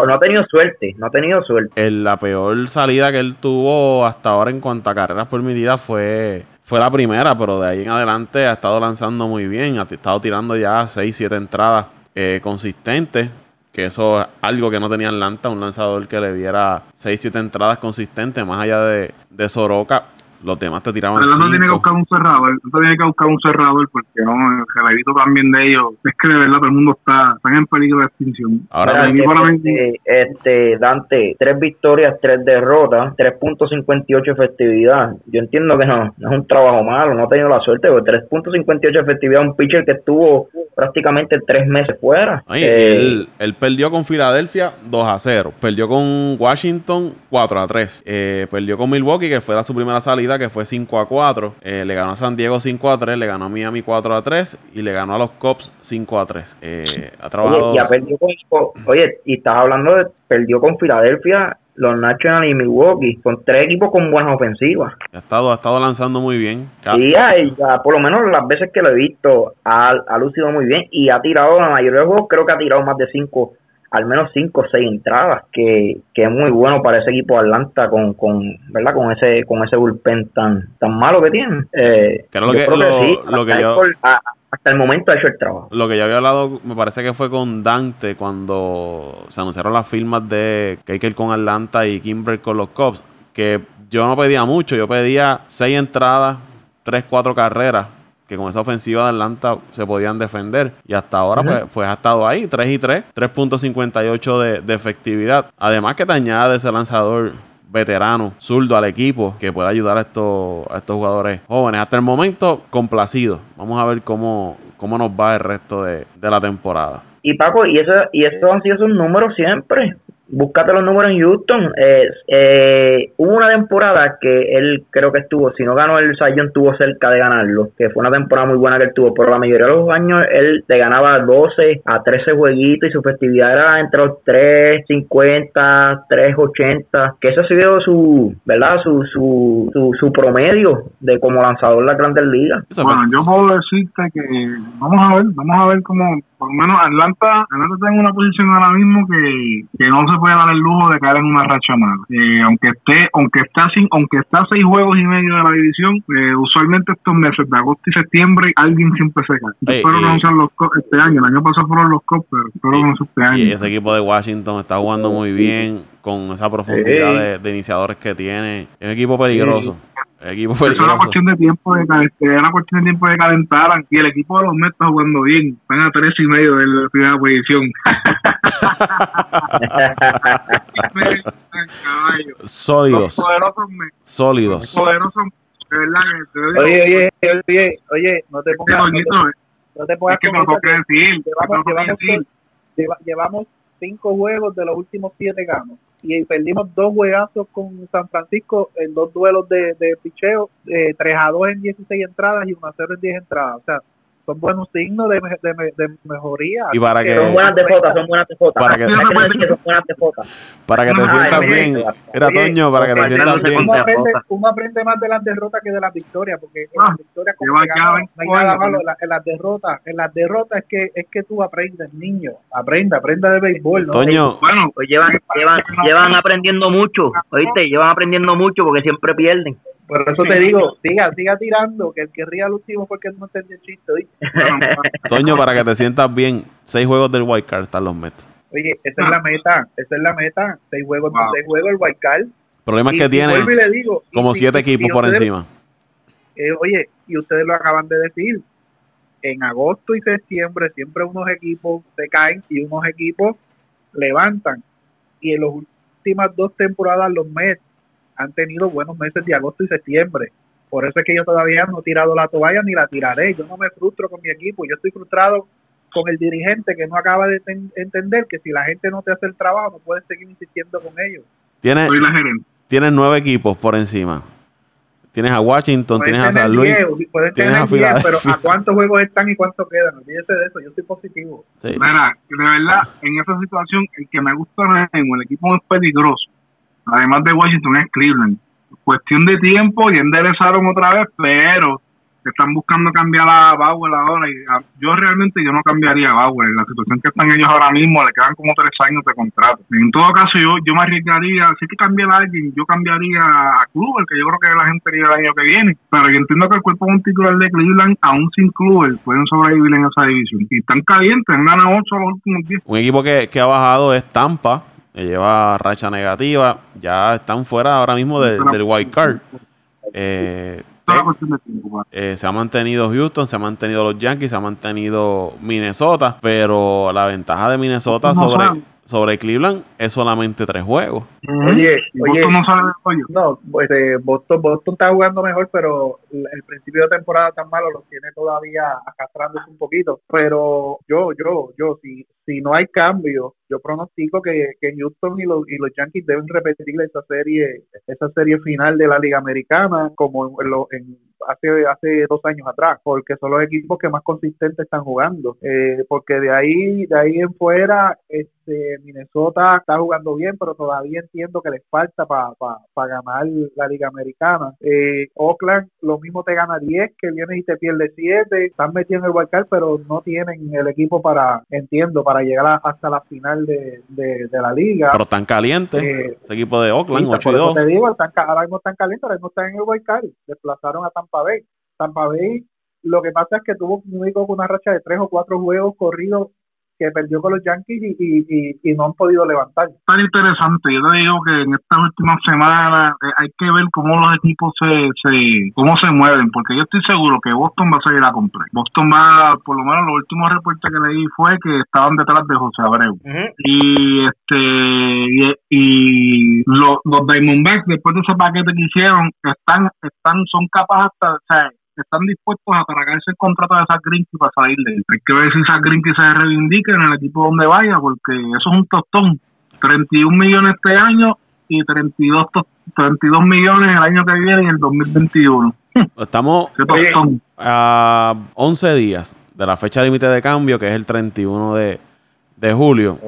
No ha tenido suerte, no ha tenido suerte. la peor salida que él tuvo hasta ahora en cuanto a carreras permitidas fue, fue la primera, pero de ahí en adelante ha estado lanzando muy bien, ha estado tirando ya 6, 7 entradas eh, consistentes, que eso es algo que no tenía Atlanta, un lanzador que le diera 6, 7 entradas consistentes, más allá de, de Soroka, los demás te tiraban Atlanta tiene que 5. buscar un cerrador, Atlanta tiene que buscar un cerrador porque no, el relevito también de ellos es que de verdad todo el mundo está, están en peligro de extinción. Ahora este, este, Dante, tres victorias, tres derrotas, 3.58 efectividad. Yo entiendo que no, no es un trabajo malo, no ha tenido la suerte, pero 3.58 efectividad, un pitcher que estuvo prácticamente tres meses fuera. Oye, Eh, él, él perdió con Filadelfia 2 a 0. Perdió con Washington 4 a 3. Eh, perdió con Milwaukee, que fue la su primera salida, que fue 5 a 4. Eh, le ganó a San Diego 5 a 3. Le ganó a Miami 4 a 3. Y le ganó a los Cubs 5 a 3. Eh, ha trabajado. Oye, ya perdió con, oye, y estás hablando de perdió con Filadelfia, los Nationals y Milwaukee, son tres equipos con buenas ofensivas. ha, estado, ha estado lanzando muy bien. Sí, ay, ya, por lo menos las veces que lo he visto, ha, ha lucido muy bien y ha tirado la mayoría de los juegos, creo que ha tirado más de cinco, al menos cinco o seis entradas, que, que es muy bueno para ese equipo de Atlanta con, con, ¿verdad? Con ese, con ese bullpen tan, tan malo que tienen. Eh, Que lo yo que- creo lo- sí, lo que hasta, yo- a- hasta el momento ha hecho el trabajo. Lo que yo había hablado, me parece que fue con Dante cuando se anunciaron las firmas de Keikel con Atlanta y Kimber con los Cubs. Que yo no pedía mucho, yo pedía seis entradas, tres, cuatro carreras. Que con esa ofensiva de Atlanta se podían defender. Y hasta ahora, pues, pues ha estado ahí, 3 y 3, 3.58 de, de efectividad. Además, que te añade ese lanzador veterano, zurdo al equipo, que pueda ayudar a estos, a estos jugadores jóvenes. Hasta el momento, complacido. Vamos a ver cómo, cómo nos va el resto de, de la temporada. Y Paco, y eso, y esos han sido sus números siempre. Búscate los números en Houston. Eh, eh, hubo una temporada que él creo que estuvo, si no ganó el Sion, tuvo cerca de ganarlo, que fue una temporada muy buena que él tuvo, pero la mayoría de los años él te ganaba 12 a 13 jueguitos y su festividad era entre los 3.50, 3.80, que eso ha sido su, ¿verdad? Su, su, su, su promedio de como lanzador de la Grandes Ligas. Bueno, yo puedo decirte que vamos a ver, vamos a ver cómo, por lo menos Atlanta, Atlanta está en una posición ahora mismo que, que no se puede dar el lujo de caer en una racha mala. Eh, aunque esté, aunque está sin, aunque está seis juegos y medio de la división, eh, usualmente estos meses de agosto y septiembre alguien siempre se cae. Yo Ey, espero que no sean los Cubs este año, el año pasado fueron los Cubs, pero espero que no sea este año. Y ese equipo de Washington está jugando muy bien con esa profundidad de, de iniciadores que tiene. Es un equipo peligroso. Es un equipo Eso era peligroso. cuestión de tiempo de calentar, era cuestión de tiempo de calentar y el equipo de los Mets está jugando bien, están a tres y medio de la primera posición. Sólidos, sólidos. poderosos, de verdad que te lo digo, Oye, oye, oye, oye, no te qué pongas, no bonito, te, eh. no te es pongas que con me lo tengo esa que decir, me llevamos, llevamos cinco juegos de los últimos siete ganos y perdimos dos juegazos con San Francisco en dos duelos de, de picheo, eh, 3 a 2 en 16 entradas y 1 a 0 en 10 entradas. O sea, son buenos signos de, de, de mejoría. Y para que- Son buenas de foto, son buenas de foto. Para que- son buenas de foto. Para que te sientas bien. Era Toño, para que te sientas bien. uno aprende, derrotas. uno aprende más de las derrotas que de las victorias, porque en Ah, las victorias como lleva que ya ganamos, 20 no hay nada años, malo, ¿no? en, la- en las derrotas, en las derrotas es que es que tú aprendes, niño, aprenda, aprenda de béisbol, ¿no? Toño, Bueno, Pues llevan, llevan, llevan aprendiendo mucho, ¿oíste? Llevan aprendiendo mucho porque siempre pierden. Por eso te digo, siga, siga tirando, que el que ría al último porque no entendió el chiste. Toño, para que te sientas bien. Seis juegos del Wild Card están los Mets. Oye, esa es la meta, esa es la meta, seis juegos, Wow. seis juegos el wild card. El problema es que tiene como siete equipos por encima. eh, oye, y ustedes lo acaban de decir, en agosto y septiembre siempre unos equipos se caen y unos equipos levantan. Y en las últimas dos temporadas los Mets han tenido buenos meses de agosto y septiembre. Por eso es que yo todavía no he tirado la toalla ni la tiraré. Yo no me frustro con mi equipo. Yo estoy frustrado con el dirigente que no acaba de ten- entender que si la gente no te hace el trabajo no puedes seguir insistiendo con ellos. Tienes, soy la gerente. tienes nueve equipos por encima. Tienes a Washington, Pueden tienes a San Luis. 10, pueden tienes tener a 10, pero. ¿a cuántos juegos están y cuántos quedan? Olvídese de eso, yo soy positivo. Sí. Mira, de verdad, en esa situación, el que me gusta ahora mismo, el equipo más peligroso, además de Washington, es Cleveland. Cuestión de tiempo y enderezaron otra vez, pero están buscando cambiar a Bauer ahora. Y yo realmente yo no cambiaría a Bauer. En la situación que están ellos ahora mismo, le quedan como tres años de contrato. En todo caso, yo yo me arriesgaría, si hay que cambiar a alguien, yo cambiaría a Kluber, que yo creo que la gente iría el año que viene. Pero yo entiendo que el cuerpo de un titular de Cleveland, aún sin Kluber, pueden sobrevivir en esa división. Y están calientes, han ganado ocho a los últimos 10. Un equipo que, que ha bajado es Tampa, lleva racha negativa. Ya están fuera ahora mismo del, del Wild Card. Eh, eh, se ha mantenido Houston, se ha mantenido los Yankees, se ha mantenido Minnesota, pero la ventaja de Minnesota sobre. Sobre Cleveland es solamente tres juegos. Oye, oye, Boston no sabe de pollo. no, pues, eh, Boston, Boston está jugando mejor, pero el el principio de temporada tan malo los tiene todavía acastrándose un poquito. Pero yo, yo, yo, si, si no hay cambio, yo pronostico que, que Houston y los, y los Yankees deben repetir esa serie, esa serie final de la Liga Americana como en, lo- en- hace hace dos años atrás, porque son los equipos que más consistentes están jugando. Eh, porque de ahí, de ahí en fuera, este Minnesota está jugando bien, pero todavía entiendo que les falta para ganar la Liga Americana. Eh, Oakland lo mismo te gana 10, que vienes y te pierde 7, están en el wildcard, pero no tienen el equipo para, entiendo, para llegar a- hasta la final de, de, de la liga. Pero están calientes. Eh, Ese equipo de Oakland, Sí, 8 y por eso 2. te digo, están, ahora mismo están calientes, ahora mismo están en el wild card. Desplazaron a Tampa Bay. Tampa Bay, lo que pasa es que tuvo un único con una racha de tres o cuatro juegos corridos que perdió con los Yankees y, y, y, y no han podido levantar. tan interesante. Yo te digo que en estas últimas semanas eh, hay que ver cómo los equipos se, se cómo se mueven, porque yo estoy seguro que Boston va a salir a comprar. Boston va, por lo menos los últimos reportes que leí fue que estaban detrás de José Abreu. Y este y, y lo- los Diamondbacks después de ese paquete que hicieron están están son capaces hasta, o sea, están dispuestos a tragarse el contrato de Zach Greinke para salir de él. Hay que ver si Zach Greinke se reivindica en el equipo donde vaya, porque eso es un tostón. 31 millones este año y 32, tos- 32 millones el año que viene y el 2021. Estamos a 11 días de la fecha límite de cambio, que es el 31 de, de julio.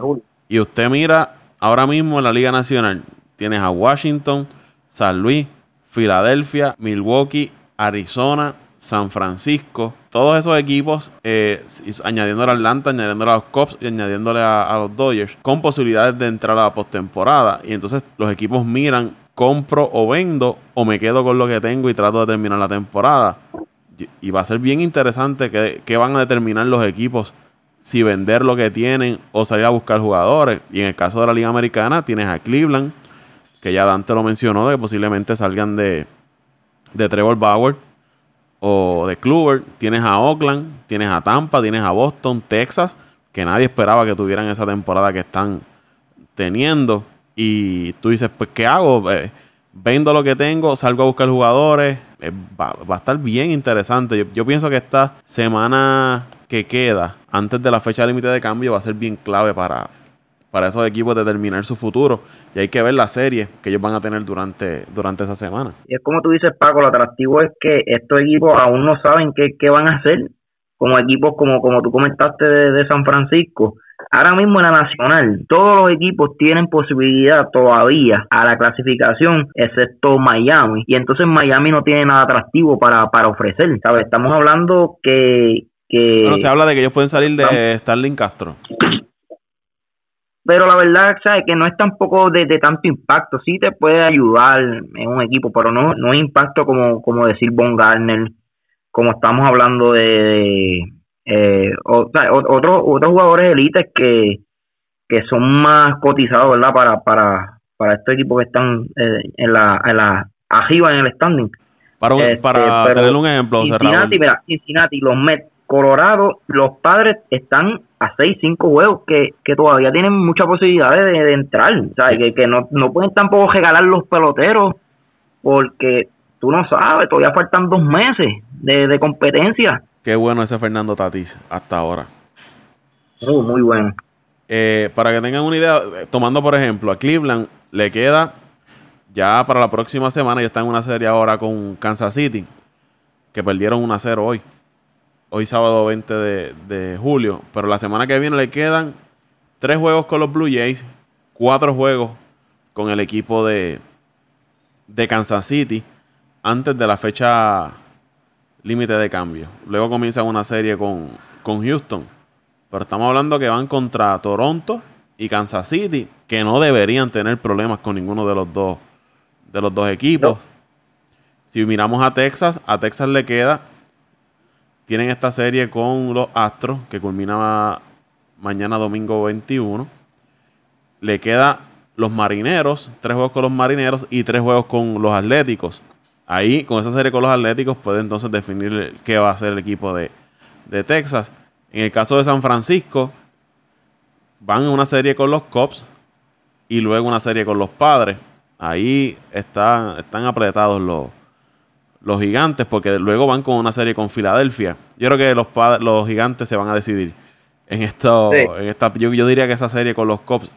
Y usted mira ahora mismo en la Liga Nacional, tienes a Washington, San Luis, Filadelfia, Milwaukee, Arizona, San Francisco, todos esos equipos, eh, añadiéndole a Atlanta, añadiéndole a los Cubs y añadiéndole a, los Dodgers, con posibilidades de entrar a la postemporada. Y entonces los equipos miran, compro o vendo, o me quedo con lo que tengo y trato de terminar la temporada. Y, y va a ser bien interesante que, que van a determinar los equipos si vender lo que tienen o salir a buscar jugadores. Y en el caso de la Liga Americana, tienes a Cleveland, que ya Dante lo mencionó, de que posiblemente salgan de, de Trevor Bauer o de Kluber. Tienes a Oakland, tienes a Tampa, tienes a Boston, Texas, que nadie esperaba que tuvieran esa temporada que están teniendo. Y tú dices, pues, ¿qué hago? Eh, vendo lo que tengo, salgo a buscar jugadores. Eh, va, va a estar bien interesante. Yo, yo pienso que esta semana que queda, antes de la fecha límite de cambio, va a ser bien clave para, para esos equipos determinar su futuro. Y hay que ver la serie que ellos van a tener durante, durante esa semana. Y es como tú dices, Paco, lo atractivo es que estos equipos aún no saben qué, qué van a hacer. como equipos como, como tú comentaste de, San Francisco. Ahora mismo en la Nacional, todos los equipos tienen posibilidad todavía a la clasificación, excepto Miami. Y entonces Miami no tiene nada atractivo para, para ofrecer. ¿sabes? Estamos hablando que, que... Bueno, se habla de que ellos pueden salir de Starling Castro pero la verdad ¿sabes? que no es tampoco de, de, tanto impacto, sí te puede ayudar en un equipo, pero no, no es impacto como, como decir Von Garner, como estamos hablando de, eh, o, otros otros jugadores élites que, que son más cotizados, ¿verdad? Para, para, para estos equipos que están eh, en, la, en la arriba en el standing. Para, este, para tener un ejemplo, Cincinnati, mira, Cincinnati, los Mets, Colorado, los padres están a 6, 5 juegos que, que todavía tienen muchas posibilidades de, entrar. ¿sabes? Que, que no, no pueden tampoco regalar los peloteros porque tú no sabes, todavía faltan dos meses de, de competencia. Qué bueno ese Fernando Tatis hasta ahora. Uh, muy bueno. Eh, para que tengan una idea, tomando por ejemplo a Cleveland, le queda ya para la próxima semana, ya está en una serie ahora con Kansas City, que perdieron 1 0 hoy hoy sábado 20 de, julio. Pero la semana que viene le quedan tres juegos con los Blue Jays, cuatro juegos con el equipo de, de Kansas City antes de la fecha límite de cambio. Luego comienza una serie con, con Houston. Pero estamos hablando que van contra Toronto y Kansas City, que no deberían tener problemas con ninguno de los dos, de los dos equipos. Si miramos a Texas, a Texas le queda tienen esta serie con los Astros, que culmina mañana domingo 21. Le queda los Marineros, tres juegos con los Marineros y tres juegos con los Atléticos. Ahí, con esa serie con los Atléticos, puede entonces definir qué va a ser el equipo de, Texas. En el caso de San Francisco, van en una serie con los Cubs y luego una serie con los Padres. Ahí están apretados los, los gigantes, porque luego van con una serie con Filadelfia. Yo creo que los, los gigantes se van a decidir en esto. En esta, yo, diría que esa serie con los Cubs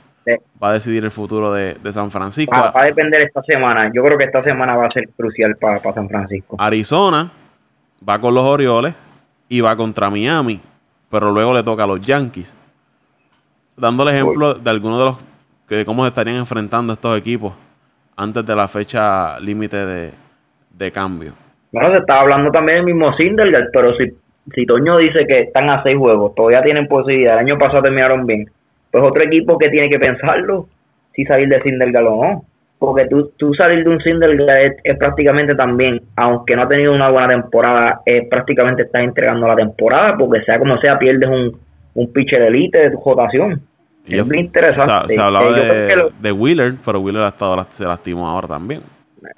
va a decidir el futuro de, San Francisco. Va, a depender esta semana. Yo creo que esta semana va a ser crucial para, San Francisco. Arizona va con los Orioles y va contra Miami, pero luego le toca a los Yankees. Dándole ejemplo de algunos de los que cómo se estarían enfrentando estos equipos antes de la fecha límite de, de cambio. Bueno, se está hablando también del mismo Sindelgar, pero si, si Toño dice que están a seis juegos, todavía tienen posibilidad, el año pasado terminaron bien, pues otro equipo que tiene que pensarlo, si salir de Sindelgar o no. Porque tú, tú salir de un Sindelgar es, prácticamente también, aunque no ha tenido una buena temporada, es prácticamente estás entregando la temporada, porque sea como sea, pierdes un, un pitcher de elite de tu rotación. es muy interesante. Se, hablaba eh, de, de, Wheeler, pero Wheeler ha estado, se lastimó ahora también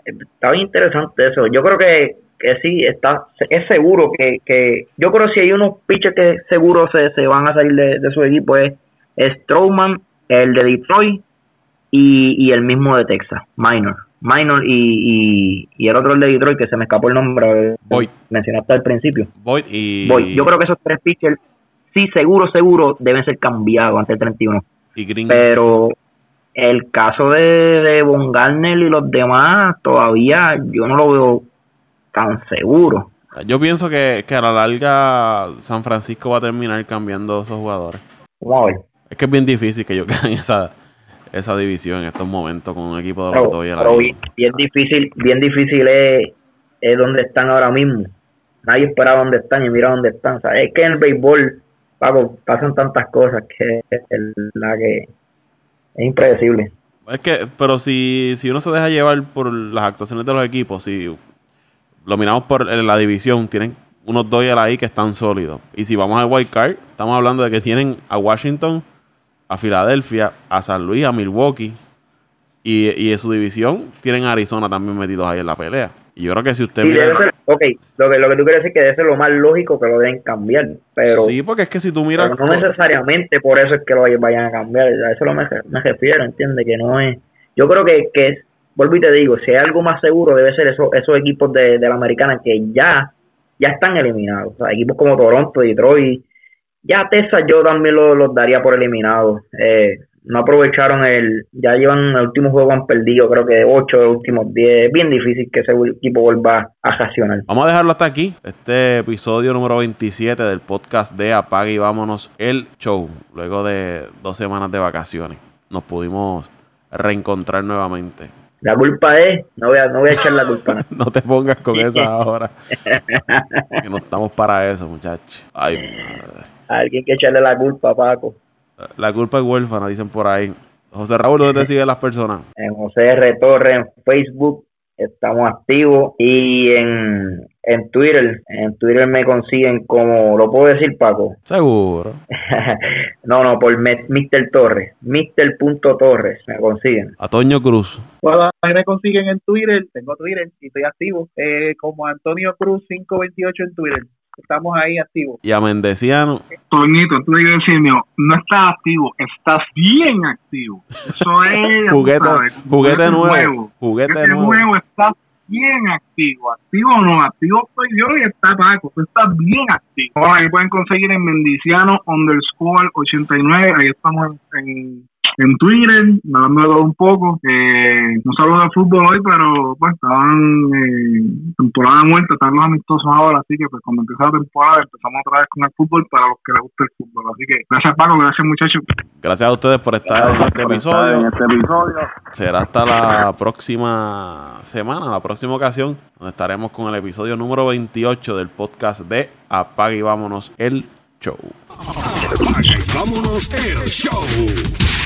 está bien interesante eso. Yo creo que, que sí, está es seguro que, que yo creo que si hay unos pitchers que seguro se, se van a salir de, su equipo es, Strowman, el de Detroit y, y el mismo de Texas, Minor. Minor y, y, el otro el de Detroit que se me escapó el nombre, Boyd. mencionaste al principio. Boyd y... Yo creo que esos tres pitchers sí, seguro, seguro deben ser cambiados antes del 31. Y Green. Pero el caso de, de Von Garner y los demás, todavía yo no lo veo tan seguro. Yo pienso que, a la larga San Francisco va a terminar cambiando esos jugadores. Es que es bien difícil que yo quede en esa, esa división en estos momentos con un equipo de pero, pero bien, bien, difícil, bien difícil es, es donde están ahora mismo. Nadie espera dónde están y mira dónde están. es que en el béisbol, pasan tantas cosas que es la que es impredecible. Es que, pero si, si uno se deja llevar por las actuaciones de los equipos, si lo miramos por la división, tienen unos Dodgers ahí que están sólidos. Y si vamos al wild card, estamos hablando de que tienen a Washington, a Filadelfia, a San Luis, a Milwaukee. Y, y en su división tienen a Arizona también metidos ahí en la pelea. Y yo creo que si usted mira... ok, lo que, lo que tú quieres decir que debe ser lo más lógico que lo deben cambiar, pero... Sí, porque es que si tú miras... no necesariamente por eso es que lo vayan a cambiar, a eso lo me, me refiero, entiende Que no es... Yo creo que, que vuelvo y te digo, si hay algo más seguro debe ser eso, esos equipos de, de la americana que ya, ya están eliminados. O sea, equipos como Toronto, Detroit, ya Texas yo también los daría por eliminados. Eh, no aprovecharon el, ya llevan el último juego han perdido, creo que 8 de los últimos 10, es bien difícil que ese equipo vuelva a reaccionar. Vamos a dejarlo hasta aquí, este episodio número 27 del podcast de Apague y Vámonos el Show, luego de dos semanas de vacaciones, nos pudimos reencontrar nuevamente. La culpa es, no voy a, no voy a echar la culpa. no te pongas con esa ahora. que no estamos para eso, muchachos. Ay, madre. Alguien que echarle la culpa, Paco. La culpa es huérfana, dicen por ahí. José Raúl, ¿dónde te siguen las personas? En José R. Torres en Facebook, estamos activos. Y en, en Twitter, en Twitter me consiguen como, ¿lo puedo decir, Paco? Seguro. no, no, por Mr. Torres, Mr. Torres, me consiguen. A Toño Cruz. Bueno, me consiguen en Twitter, tengo Twitter y estoy activo, eh, como Antonio Cruz 528 en Twitter estamos ahí activos. Y a Mendeciano. Toñito, tú dices decir, no estás activo, estás bien activo. Eso es. juguete, juguete, nuevo. Juguete, nuevo. estás bien activo. Activo o no, activo soy yo y está Paco. Tú estás bien activo. ahí pueden conseguir en Mendiciano underscore 89. Ahí estamos en en Twitter, hablando de todo un poco. Eh, no se de fútbol hoy, pero pues estaban eh, temporada muerta, están los amistosos ahora, así que pues cuando empieza la temporada empezamos otra vez con el fútbol para los que les gusta el fútbol. Así que gracias Paco, gracias muchachos. Gracias a ustedes por estar en este episodio. En este episodio. Será hasta la próxima semana, la próxima ocasión, donde estaremos con el episodio número 28 del podcast de Apague y Vámonos el Show. Apague y Vámonos el Show.